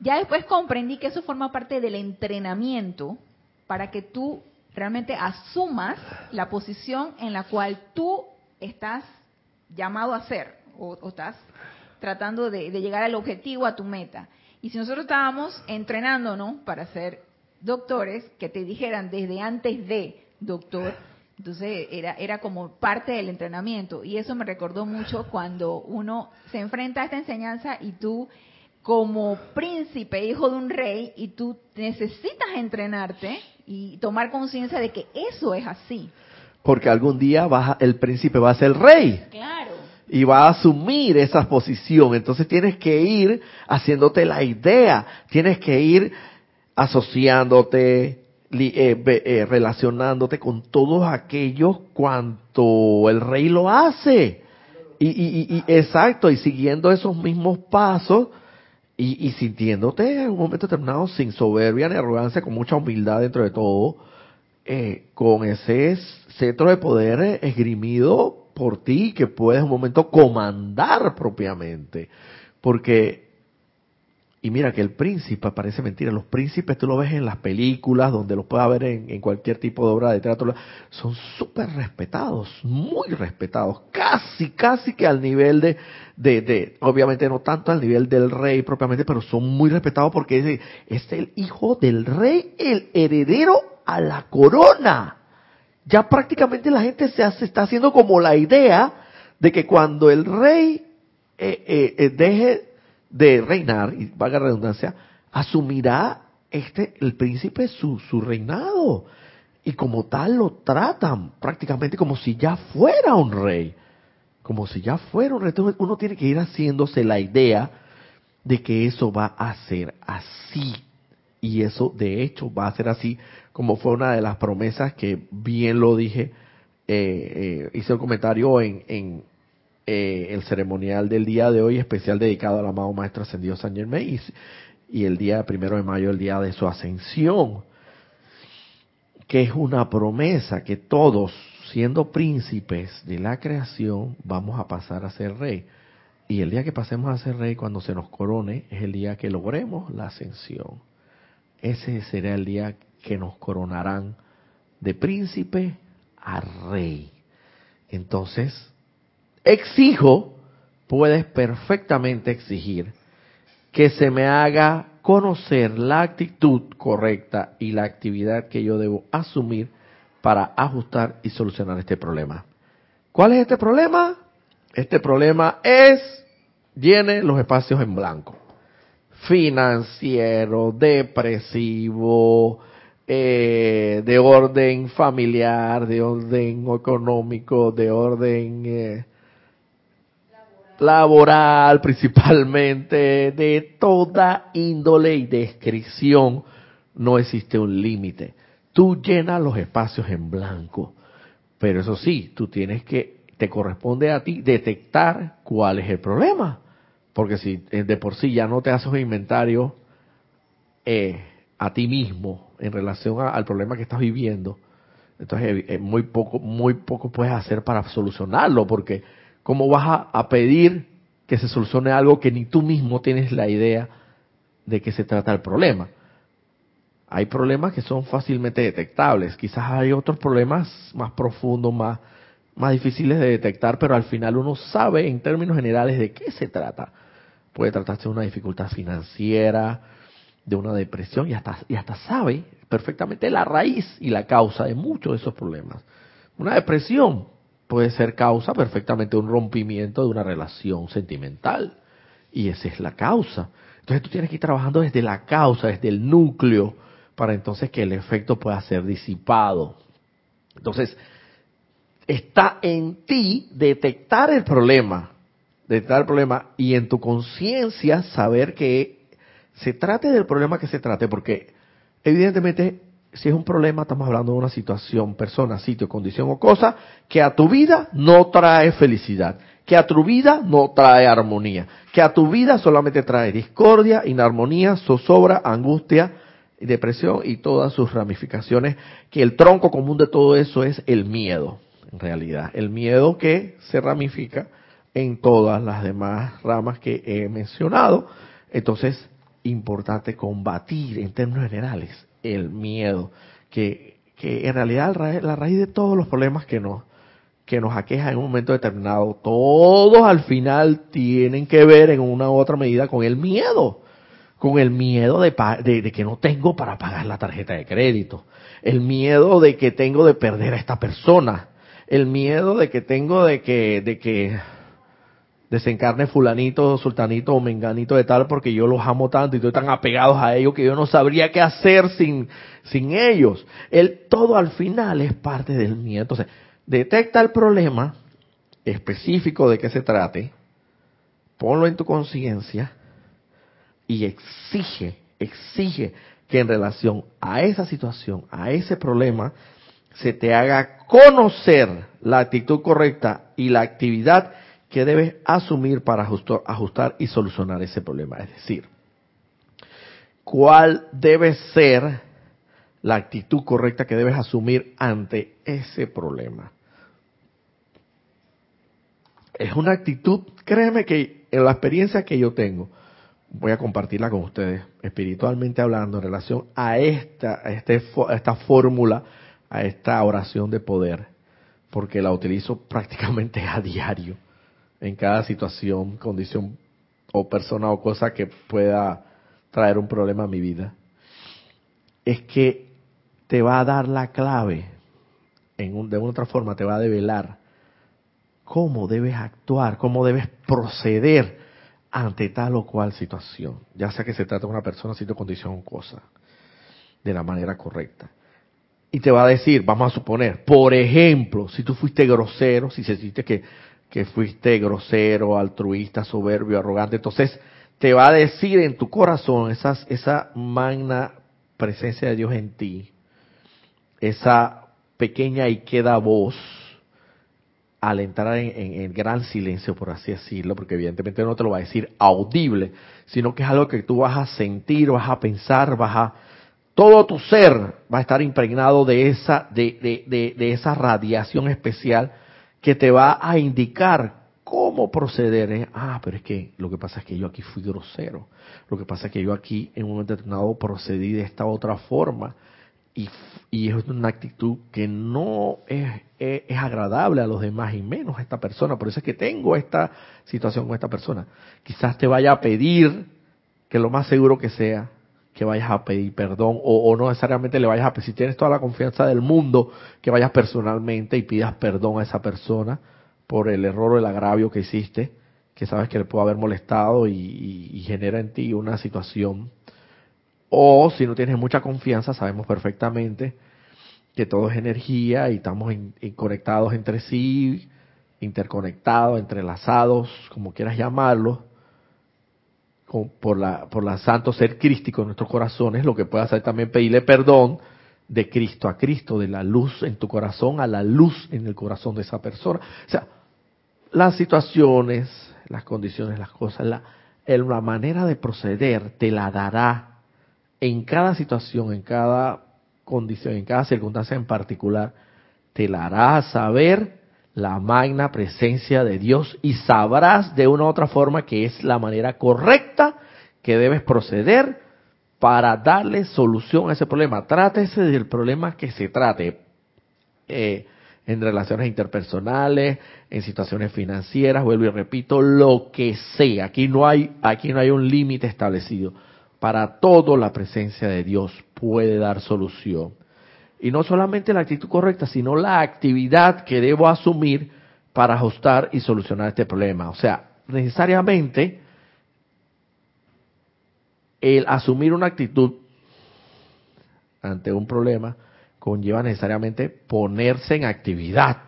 ya después comprendí que eso forma parte del entrenamiento para que tú realmente asumas la posición en la cual tú estás llamado a ser o, estás tratando de, llegar al objetivo, a tu meta. Y si nosotros estábamos entrenándonos para ser doctores, que te dijeran desde antes de doctor, entonces era, era como parte del entrenamiento. Y eso me recordó mucho cuando uno se enfrenta a esta enseñanza y tú como príncipe, hijo de un rey, y tú necesitas entrenarte y tomar conciencia de que eso es así. Porque algún día el príncipe va a ser rey. Claro. Y va a asumir esa posición. Entonces tienes que ir haciéndote la idea. Tienes que ir asociándote, eh, eh, relacionándote con todos aquellos cuanto el rey lo hace. Y, exacto, y siguiendo esos mismos pasos y, sintiéndote en un momento determinado sin soberbia ni arrogancia, con mucha humildad dentro de todo, eh, con ese centro de poder esgrimido por ti que puedes un momento comandar propiamente. Porque y mira que el príncipe parece mentira. Los príncipes tú lo ves en las películas, donde los puedes ver en, cualquier tipo de obra de teatro. Son súper respetados, muy respetados. Casi, casi que al nivel de, de, de, obviamente no tanto al nivel del rey propiamente, pero son muy respetados porque es, es el hijo del rey, el heredero a la corona. Ya prácticamente la gente se, hace, está haciendo como la idea de que cuando el rey eh, eh, eh deje de reinar, y valga redundancia, asumirá este, el príncipe su, su reinado. Y como tal lo tratan prácticamente como si ya fuera un rey. Como si ya fuera un rey. Entonces uno tiene que ir haciéndose la idea de que eso va a ser así. Y eso de hecho va a ser así, como fue una de las promesas que bien lo dije, eh, eh, hice el comentario en, en, eh, el ceremonial del día de hoy, especial dedicado al amado Maestro Ascendido San Germain, y, el día primero de mayo, el día de su ascensión, que es una promesa que todos, siendo príncipes de la creación, vamos a pasar a ser rey. Y el día que pasemos a ser rey, cuando se nos corone, es el día que logremos la ascensión. Ese será el día que nos coronarán de príncipe a rey. Entonces, exijo, puedes perfectamente exigir que se me haga conocer la actitud correcta y la actividad que yo debo asumir para ajustar y solucionar este problema. ¿Cuál es este problema? Este problema es, llene los espacios en blanco. Financiero, depresivo, eh, de orden familiar, de orden económico, de orden eh, laboral principalmente, de toda índole y descripción, no existe un límite. Tú llenas los espacios en blanco, pero eso sí, tú tienes que, te corresponde a ti detectar cuál es el problema, porque si eh, de por sí ya no te haces un inventario eh, a ti mismo en relación al problema que estás viviendo, entonces eh, muy poco, muy poco puedes hacer para solucionarlo, porque ¿Cómo vas a, pedir que se solucione algo que ni tú mismo tienes la idea de que se trata el problema? Hay problemas que son fácilmente detectables, quizás hay otros problemas más profundos, más, más difíciles de detectar, pero al final uno sabe en términos generales de qué se trata. Puede tratarse de una dificultad financiera, de una depresión y hasta, y hasta sabe perfectamente la raíz y la causa de muchos de esos problemas. Una depresión puede ser causa perfectamente de un rompimiento de una relación sentimental. Y esa es la causa. Entonces tú tienes que ir trabajando desde la causa, desde el núcleo, para entonces que el efecto pueda ser disipado. Entonces, está en ti detectar el problema, detectar el problema y en tu conciencia saber que se trate del problema que se trate, porque evidentemente si es un problema, estamos hablando de una situación, persona, sitio, condición o cosa que a tu vida no trae felicidad, que a tu vida no trae armonía, que a tu vida solamente trae discordia, inarmonía, zozobra, angustia, depresión y todas sus ramificaciones, que el tronco común de todo eso es el miedo, en realidad, el miedo que se ramifica en todas las demás ramas que he mencionado. Entonces, importante combatir en términos generales el miedo, que, que en realidad la raíz de todos los problemas que nos, que nos aqueja en un momento determinado, todos al final tienen que ver en una u otra medida con el miedo, con el miedo de, de, que no tengo para pagar la tarjeta de crédito, el miedo de que tengo de perder a esta persona, el miedo de que tengo de que, de que desencarne fulanito, sultanito o menganito de tal porque yo los amo tanto y estoy tan apegados a ellos que yo no sabría qué hacer sin, sin ellos. El todo al final es parte del miedo. Entonces, detecta el problema específico de qué se trate, ponlo en tu conciencia y exige, exige que en relación a esa situación, a ese problema, se te haga conocer la actitud correcta y la actividad que debes asumir para ajustar, y solucionar ese problema. Es decir, cuál debe ser la actitud correcta que debes asumir ante ese problema. Es una actitud, créeme que en la experiencia que yo tengo, voy a compartirla con ustedes, espiritualmente hablando, en relación a esta, a este, a esta fórmula, a esta oración de poder, porque la utilizo prácticamente a diario en cada situación, condición o persona o cosa que pueda traer un problema a mi vida, es que te va a dar la clave, en un, de una otra forma te va a develar cómo debes actuar, cómo debes proceder ante tal o cual situación, ya sea que se trate de una persona, sitio, condición o cosa, de la manera correcta. Y te va a decir, vamos a suponer, por ejemplo, si tú fuiste grosero, si se sentiste que que fuiste grosero, altruista, soberbio, arrogante. Entonces, te va a decir en tu corazón esa magna presencia de Dios en ti, esa pequeña y queda voz, al entrar en, gran silencio, por así decirlo, porque evidentemente no te lo va a decir audible, sino que es algo que tú vas a sentir, vas a pensar, vas a... Todo tu ser va a estar impregnado de esa, de, de, de esa radiación especial que te va a indicar cómo proceder. ¿eh? Ah, pero es que lo que pasa es que yo aquí fui grosero. Lo que pasa es que yo aquí en un momento determinado procedí de esta otra forma. Y, y es una actitud que no es, es, es, agradable a los demás y menos a esta persona. Por eso es que tengo esta situación con esta persona. Quizás te vaya a pedir que lo más seguro que sea que vayas a pedir perdón o, no necesariamente le vayas a pedir, si tienes toda la confianza del mundo, que vayas personalmente y pidas perdón a esa persona por el error o el agravio que hiciste, que sabes que le puede haber molestado y, genera en ti una situación. O si no tienes mucha confianza, sabemos perfectamente que todo es energía y estamos conectados entre sí, interconectados, entrelazados, como quieras llamarlo por la, por la santo ser crístico en nuestros corazones, lo que puede hacer también pedirle perdón de Cristo a Cristo, de la luz en tu corazón a la luz en el corazón de esa persona. O sea, las situaciones, las condiciones, las cosas, la, la manera de proceder te la dará en cada situación, en cada condición, en cada circunstancia en particular, te la hará saber la magna presencia de Dios y sabrás de una u otra forma que es la manera correcta que debes proceder para darle solución a ese problema. Trátese del problema que se trate. Eh, en relaciones interpersonales, en situaciones financieras, vuelvo y repito, lo que sea. Aquí no hay, aquí no hay un límite establecido. Para todo la presencia de Dios puede dar solución. Y no solamente la actitud correcta, sino la actividad que debo asumir para ajustar y solucionar este problema. O sea, necesariamente el asumir una actitud ante un problema conlleva necesariamente ponerse en actividad,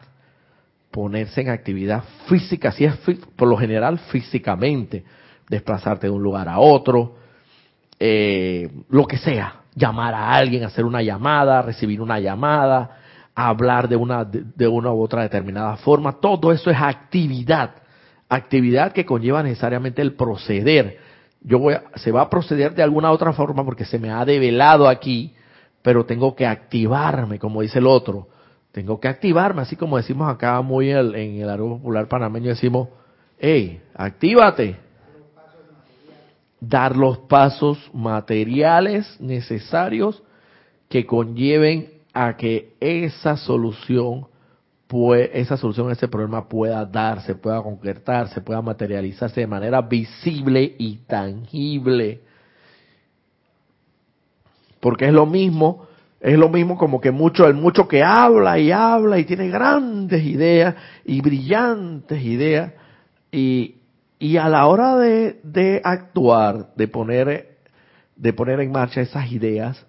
ponerse en actividad física, si es por lo general físicamente, desplazarte de un lugar a otro, eh, lo que sea, llamar a alguien, hacer una llamada, recibir una llamada, hablar de una, de, una u otra determinada forma. Todo eso es actividad. Actividad que conlleva necesariamente el proceder. Yo voy a, se va a proceder de alguna otra forma porque se me ha develado aquí, pero tengo que activarme, como dice el otro. Tengo que activarme, así como decimos acá muy en el área popular panameño, decimos, hey, actívate, dar los pasos materiales necesarios que conlleven a que esa solución esa solución a ese problema pueda darse, pueda concretarse, pueda materializarse de manera visible y tangible. Porque es lo mismo, es lo mismo como que mucho, el mucho que habla y habla y tiene grandes ideas y brillantes ideas y, y a la hora de, de actuar, de poner, de poner en marcha esas ideas,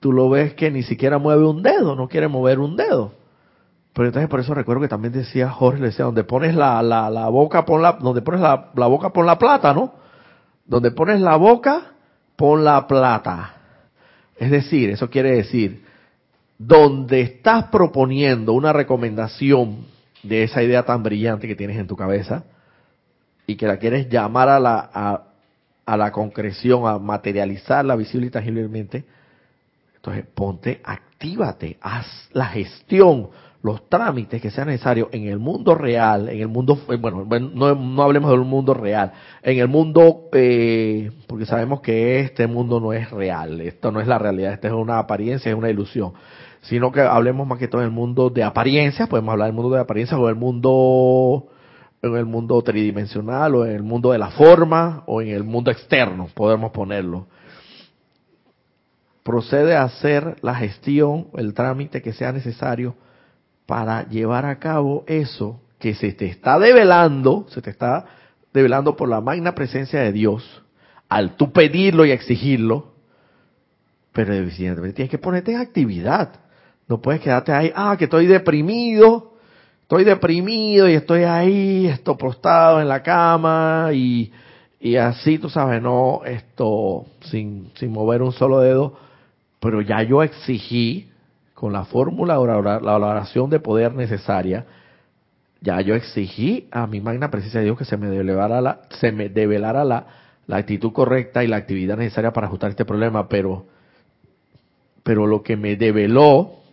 tú lo ves que ni siquiera mueve un dedo, no quiere mover un dedo. Pero entonces por eso recuerdo que también decía Jorge, le decía, donde pones la, la, la boca, pon la, donde pones la, la boca, pon la plata, ¿no? Donde pones la boca, pon la plata. Es decir, eso quiere decir, donde estás proponiendo una recomendación de esa idea tan brillante que tienes en tu cabeza y que la quieres llamar a la, a, a la concreción, a materializarla visible y tangiblemente, entonces ponte, actívate, haz la gestión, los trámites que sean necesarios en el mundo real, en el mundo, eh, bueno, no, no hablemos del mundo real, en el mundo, eh, porque sabemos que este mundo no es real, esto no es la realidad, esta es una apariencia, es una ilusión, sino que hablemos más que todo el mundo de apariencias, podemos hablar del mundo de apariencias o del mundo en el mundo tridimensional o en el mundo de la forma o en el mundo externo, podemos ponerlo. Procede a hacer la gestión, el trámite que sea necesario para llevar a cabo eso que se te está develando, se te está develando por la magna presencia de Dios, al tú pedirlo y exigirlo, pero evidentemente tienes que ponerte en actividad. No puedes quedarte ahí, ah, que estoy deprimido, estoy deprimido y estoy ahí, esto postado en la cama y, y así, tú sabes, no, esto, sin, sin mover un solo dedo, pero ya yo exigí con la fórmula la oración de poder necesaria, ya yo exigí a mi magna presencia de Dios que se me develara la, se me develara la, la actitud correcta y la actividad necesaria para ajustar este problema, pero, pero lo que me develó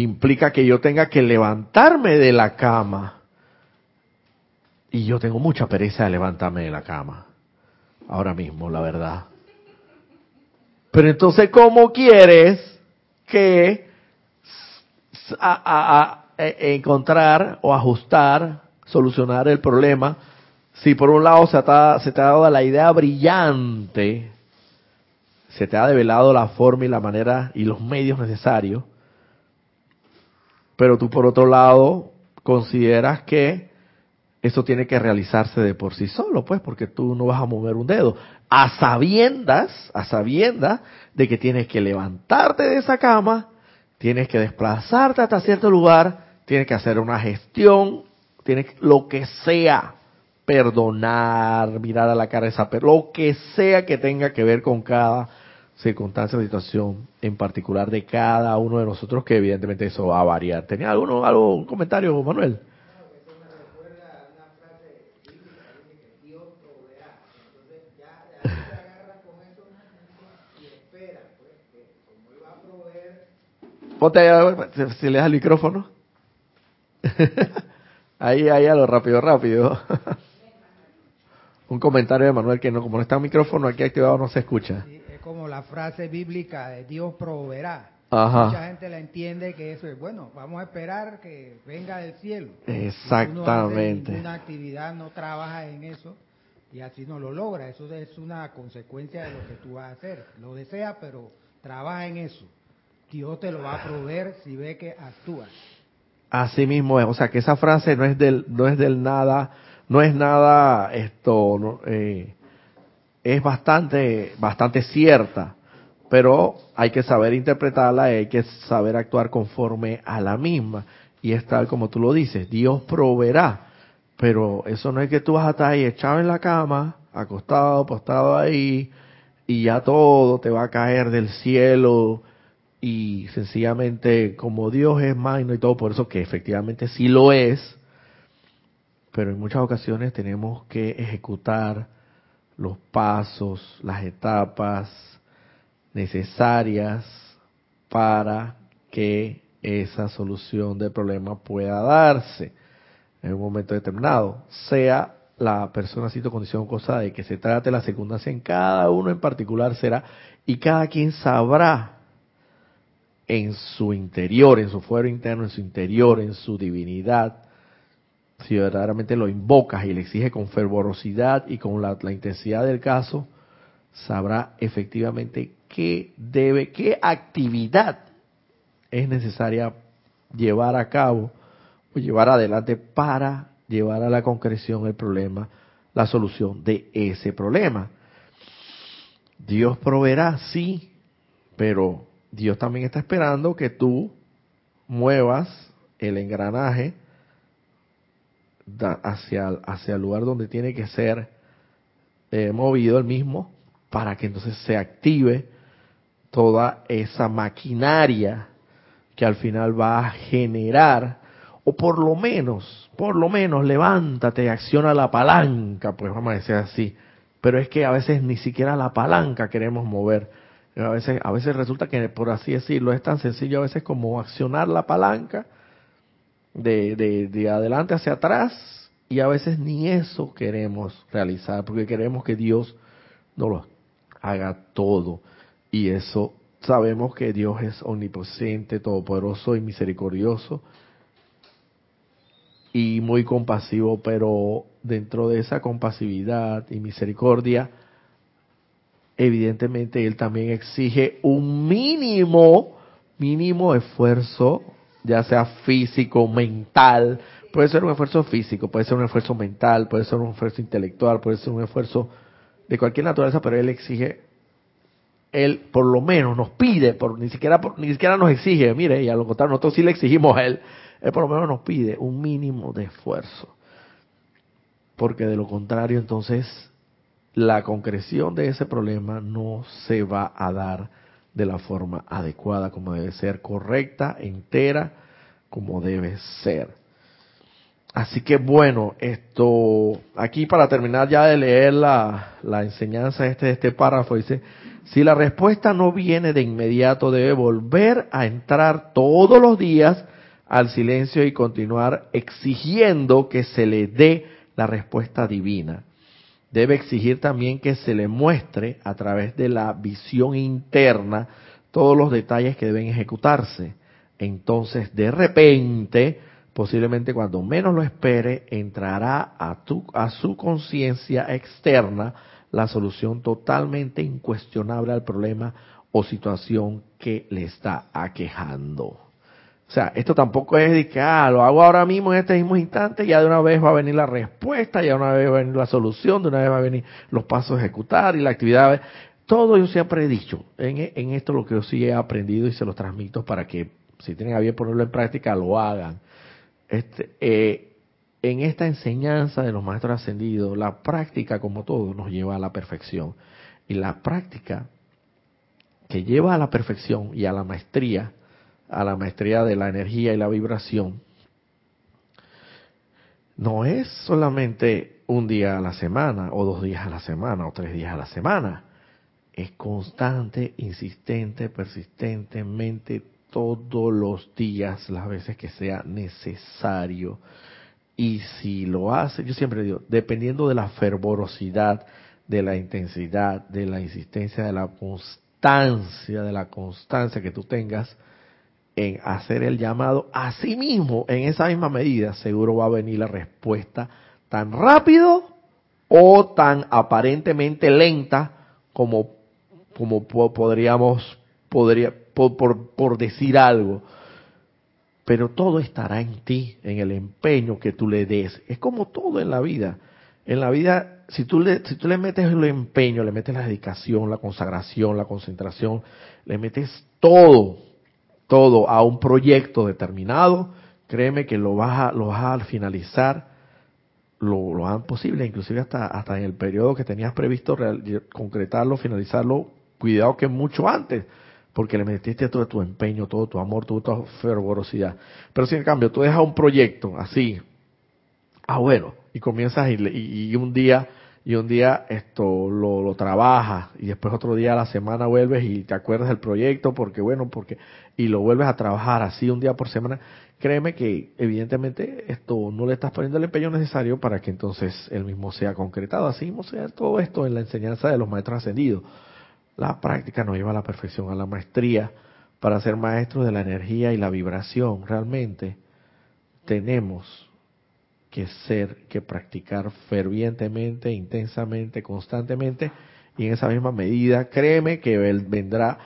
implica que yo tenga que levantarme de la cama. Y yo tengo mucha pereza de levantarme de la cama. Ahora mismo, la verdad. Pero entonces, ¿cómo quieres que a, e, encontrar o ajustar, solucionar el problema. Si por un lado se, se te ha dado la idea brillante, se te ha develado la forma y la manera y los medios necesarios, pero tú por otro lado consideras que eso tiene que realizarse de por sí solo, pues, porque tú no vas a mover un dedo. A sabiendas, a sabiendas de que tienes que levantarte de esa cama, tienes que desplazarte hasta cierto lugar, tienes que hacer una gestión, tienes lo que sea, perdonar, mirar a la cara de esa lo que sea que tenga que ver con cada circunstancia situación en particular de cada uno de nosotros, que evidentemente eso va a variar. ¿Tenía alguno, algo, un comentario, Manuel? Ponte ahí, si le das el micrófono. ahí, ahí a lo rápido, rápido. Un comentario de Manuel que no, como no está el micrófono aquí activado no se escucha. Es como la frase bíblica de Dios proveerá. Ajá. Mucha gente la entiende que eso es bueno, vamos a esperar que venga del cielo. Exactamente. Si no actividad, no trabaja en eso y así no lo logra. Eso es una consecuencia de lo que tú vas a hacer. Lo desea, pero trabaja en eso. Dios te lo va a proveer si ve que actúas. Así mismo es, o sea que esa frase no es del, no es del nada, no es nada esto, eh, es bastante, bastante cierta, pero hay que saber interpretarla, hay que saber actuar conforme a la misma. Y es tal como tú lo dices, Dios proveerá, pero eso no es que tú vas a estar ahí echado en la cama, acostado, postado ahí, y ya todo te va a caer del cielo y sencillamente como Dios es magno y todo, por eso que efectivamente sí lo es, pero en muchas ocasiones tenemos que ejecutar los pasos, las etapas necesarias para que esa solución del problema pueda darse en un momento determinado, sea la persona, cito, condición, cosa de que se trate la secundancia en cada uno en particular será, y cada quien sabrá en su interior, en su fuero interno, en su interior, en su divinidad, si verdaderamente lo invocas y le exiges con fervorosidad y con la, intensidad del caso, sabrá efectivamente qué debe, qué actividad es necesaria llevar a cabo o llevar adelante para llevar a la concreción el problema, la solución de ese problema. Dios proveerá, sí, pero Dios también está esperando que tú muevas el engranaje hacia, hacia el lugar donde tiene que ser eh, movido el mismo para que entonces se active toda esa maquinaria que al final va a generar, o por lo menos, por lo menos levántate y acciona la palanca, pues vamos a decir así, pero es que a veces ni siquiera la palanca queremos mover. A veces, a veces resulta que, por así decirlo, es tan sencillo a veces como accionar la palanca de, de, de adelante hacia atrás y a veces ni eso queremos realizar porque queremos que Dios nos lo haga todo. Y eso sabemos que Dios es omnipotente, todopoderoso y misericordioso y muy compasivo, pero dentro de esa compasividad y misericordia, evidentemente Él también exige un mínimo, mínimo esfuerzo, ya sea físico, mental, puede ser un esfuerzo físico, puede ser un esfuerzo mental, puede ser un esfuerzo intelectual, puede ser un esfuerzo de cualquier naturaleza, pero Él exige él por lo menos nos pide, por, ni siquiera ni siquiera nos exige, mire, y a lo contrario, nosotros sí le exigimos a él, él por lo menos nos pide un mínimo de esfuerzo. Porque de lo contrario, entonces, la concreción de ese problema no se va a dar de la forma adecuada, como debe ser, correcta, entera, como debe ser. Así que bueno, esto, aquí para terminar ya de leer la, la enseñanza este, de este párrafo, dice, si la respuesta no viene de inmediato, debe volver a entrar todos los días al silencio y continuar exigiendo que se le dé la respuesta divina. Debe exigir también que se le muestre a través de la visión interna todos los detalles que deben ejecutarse. Entonces, de repente, posiblemente cuando menos lo espere, entrará a, tu, a su conciencia externa la solución totalmente incuestionable al problema o situación que le está aquejando. O sea, esto tampoco es de que, ah, lo hago ahora mismo en este mismo instante, ya de una vez va a venir la respuesta, ya de una vez va a venir la solución, de una vez va a venir los pasos a ejecutar y la actividad. Todo yo siempre he dicho, en, en esto lo que yo sí he aprendido y se lo transmito para que si tienen a bien ponerlo en práctica, lo hagan. Este, eh, en esta enseñanza de los maestros ascendidos, la práctica, como todo, nos lleva a la perfección. Y la práctica que lleva a la perfección y a la maestría, a la maestría de la energía y la vibración, no es solamente un día a la semana, o dos días a la semana, o tres días a la semana. Es constante, insistente, persistentemente, todos los días, las veces que sea necesario y si lo hace, yo siempre digo, dependiendo de la fervorosidad, de la intensidad, de la insistencia, de la constancia, de la constancia que tú tengas en hacer el llamado, a sí mismo, en esa misma medida, seguro va a venir la respuesta tan rápido o tan aparentemente lenta como, como podríamos, podría, por, por, decir algo pero todo estará en ti, en el empeño que tú le des. Es como todo en la vida. En la vida, si tú le, si tú le metes el empeño, le metes la dedicación, la consagración, la concentración, le metes todo, todo a un proyecto determinado, créeme que lo vas a, lo vas a finalizar lo, lo antes posible, inclusive hasta, hasta en el periodo que tenías previsto concretarlo, finalizarlo, cuidado que mucho antes porque le metiste todo tu empeño, todo tu amor, toda tu fervorosidad. Pero si en cambio tú dejas un proyecto así, ah bueno, y comienzas y, un día y un día esto lo, lo, trabajas y después otro día a la semana vuelves y te acuerdas del proyecto porque bueno, porque y lo vuelves a trabajar así un día por semana, créeme que evidentemente esto no le estás poniendo el empeño necesario para que entonces el mismo sea concretado. Así mismo todo esto en la enseñanza de los maestros ascendidos. La práctica nos lleva a la perfección, a la maestría, para ser maestros de la energía y la vibración. Realmente tenemos que ser, que practicar fervientemente, intensamente, constantemente, y en esa misma medida, créeme que él vendrá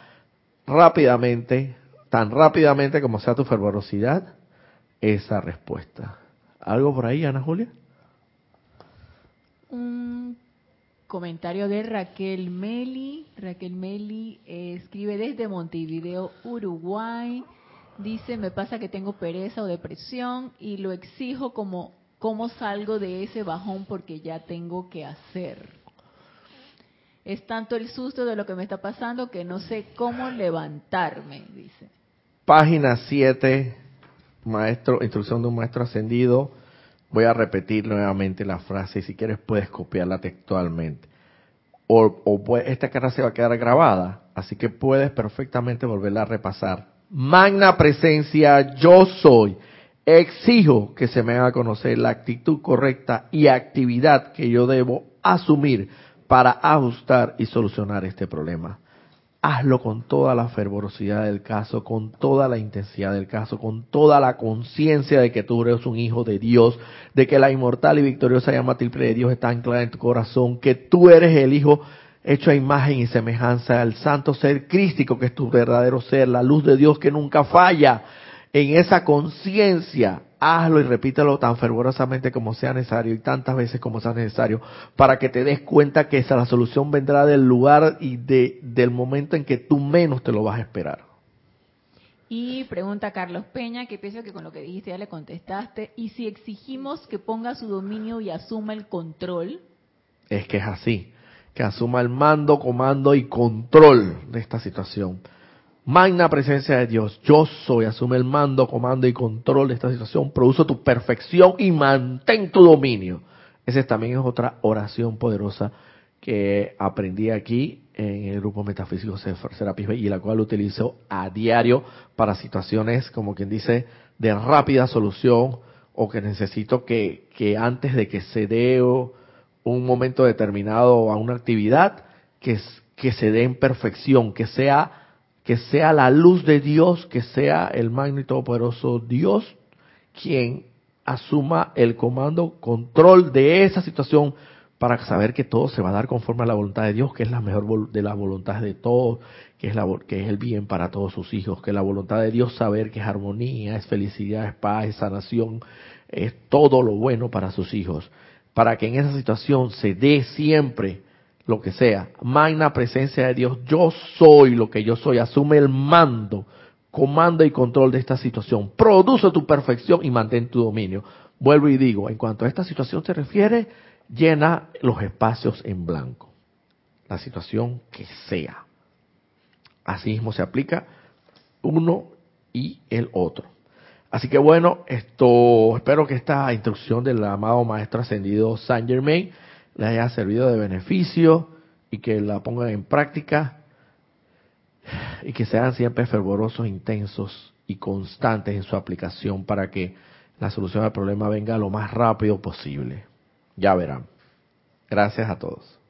rápidamente, tan rápidamente como sea tu fervorosidad, esa respuesta. ¿Algo por ahí, Ana Julia? Un comentario de Raquel Meli. Raquel Meli eh, escribe desde Montevideo, Uruguay. Dice, me pasa que tengo pereza o depresión y lo exijo como cómo salgo de ese bajón porque ya tengo que hacer. Es tanto el susto de lo que me está pasando que no sé cómo levantarme, dice. Página 7, maestro, instrucción de un maestro ascendido. Voy a repetir nuevamente la frase y si quieres puedes copiarla textualmente. O, o esta cara se va a quedar grabada, así que puedes perfectamente volverla a repasar. Magna presencia, yo soy. Exijo que se me haga conocer la actitud correcta y actividad que yo debo asumir para ajustar y solucionar este problema hazlo con toda la fervorosidad del caso, con toda la intensidad del caso, con toda la conciencia de que tú eres un hijo de Dios, de que la inmortal y victoriosa llama triple de Dios está anclada en tu corazón, que tú eres el hijo hecho a imagen y semejanza al santo ser crístico que es tu verdadero ser, la luz de Dios que nunca falla. En esa conciencia hazlo y repítelo tan fervorosamente como sea necesario y tantas veces como sea necesario para que te des cuenta que esa la solución vendrá del lugar y de, del momento en que tú menos te lo vas a esperar. Y pregunta Carlos Peña, que pienso que con lo que dijiste ya le contestaste, ¿y si exigimos que ponga su dominio y asuma el control? Es que es así, que asuma el mando, comando y control de esta situación. Magna presencia de Dios, yo soy, asume el mando, comando y control de esta situación, produce tu perfección y mantén tu dominio. Esa también es otra oración poderosa que aprendí aquí en el grupo metafísico Serapis y la cual utilizo a diario para situaciones, como quien dice, de rápida solución o que necesito que, que antes de que se dé un momento determinado a una actividad, que, que se dé en perfección, que sea que sea la luz de Dios, que sea el magno y todopoderoso Dios quien asuma el comando, control de esa situación para saber que todo se va a dar conforme a la voluntad de Dios, que es la mejor de las voluntades de todos, que es, la, que es el bien para todos sus hijos, que la voluntad de Dios saber que es armonía, es felicidad, es paz, es sanación, es todo lo bueno para sus hijos, para que en esa situación se dé siempre lo que sea, magna presencia de Dios, yo soy lo que yo soy, asume el mando, comando y control de esta situación, produce tu perfección y mantén tu dominio. Vuelvo y digo, en cuanto a esta situación se refiere, llena los espacios en blanco, la situación que sea. Así mismo se aplica uno y el otro. Así que bueno, esto espero que esta instrucción del amado maestro ascendido Saint Germain les haya servido de beneficio y que la pongan en práctica y que sean siempre fervorosos, intensos y constantes en su aplicación para que la solución al problema venga lo más rápido posible. Ya verán. Gracias a todos.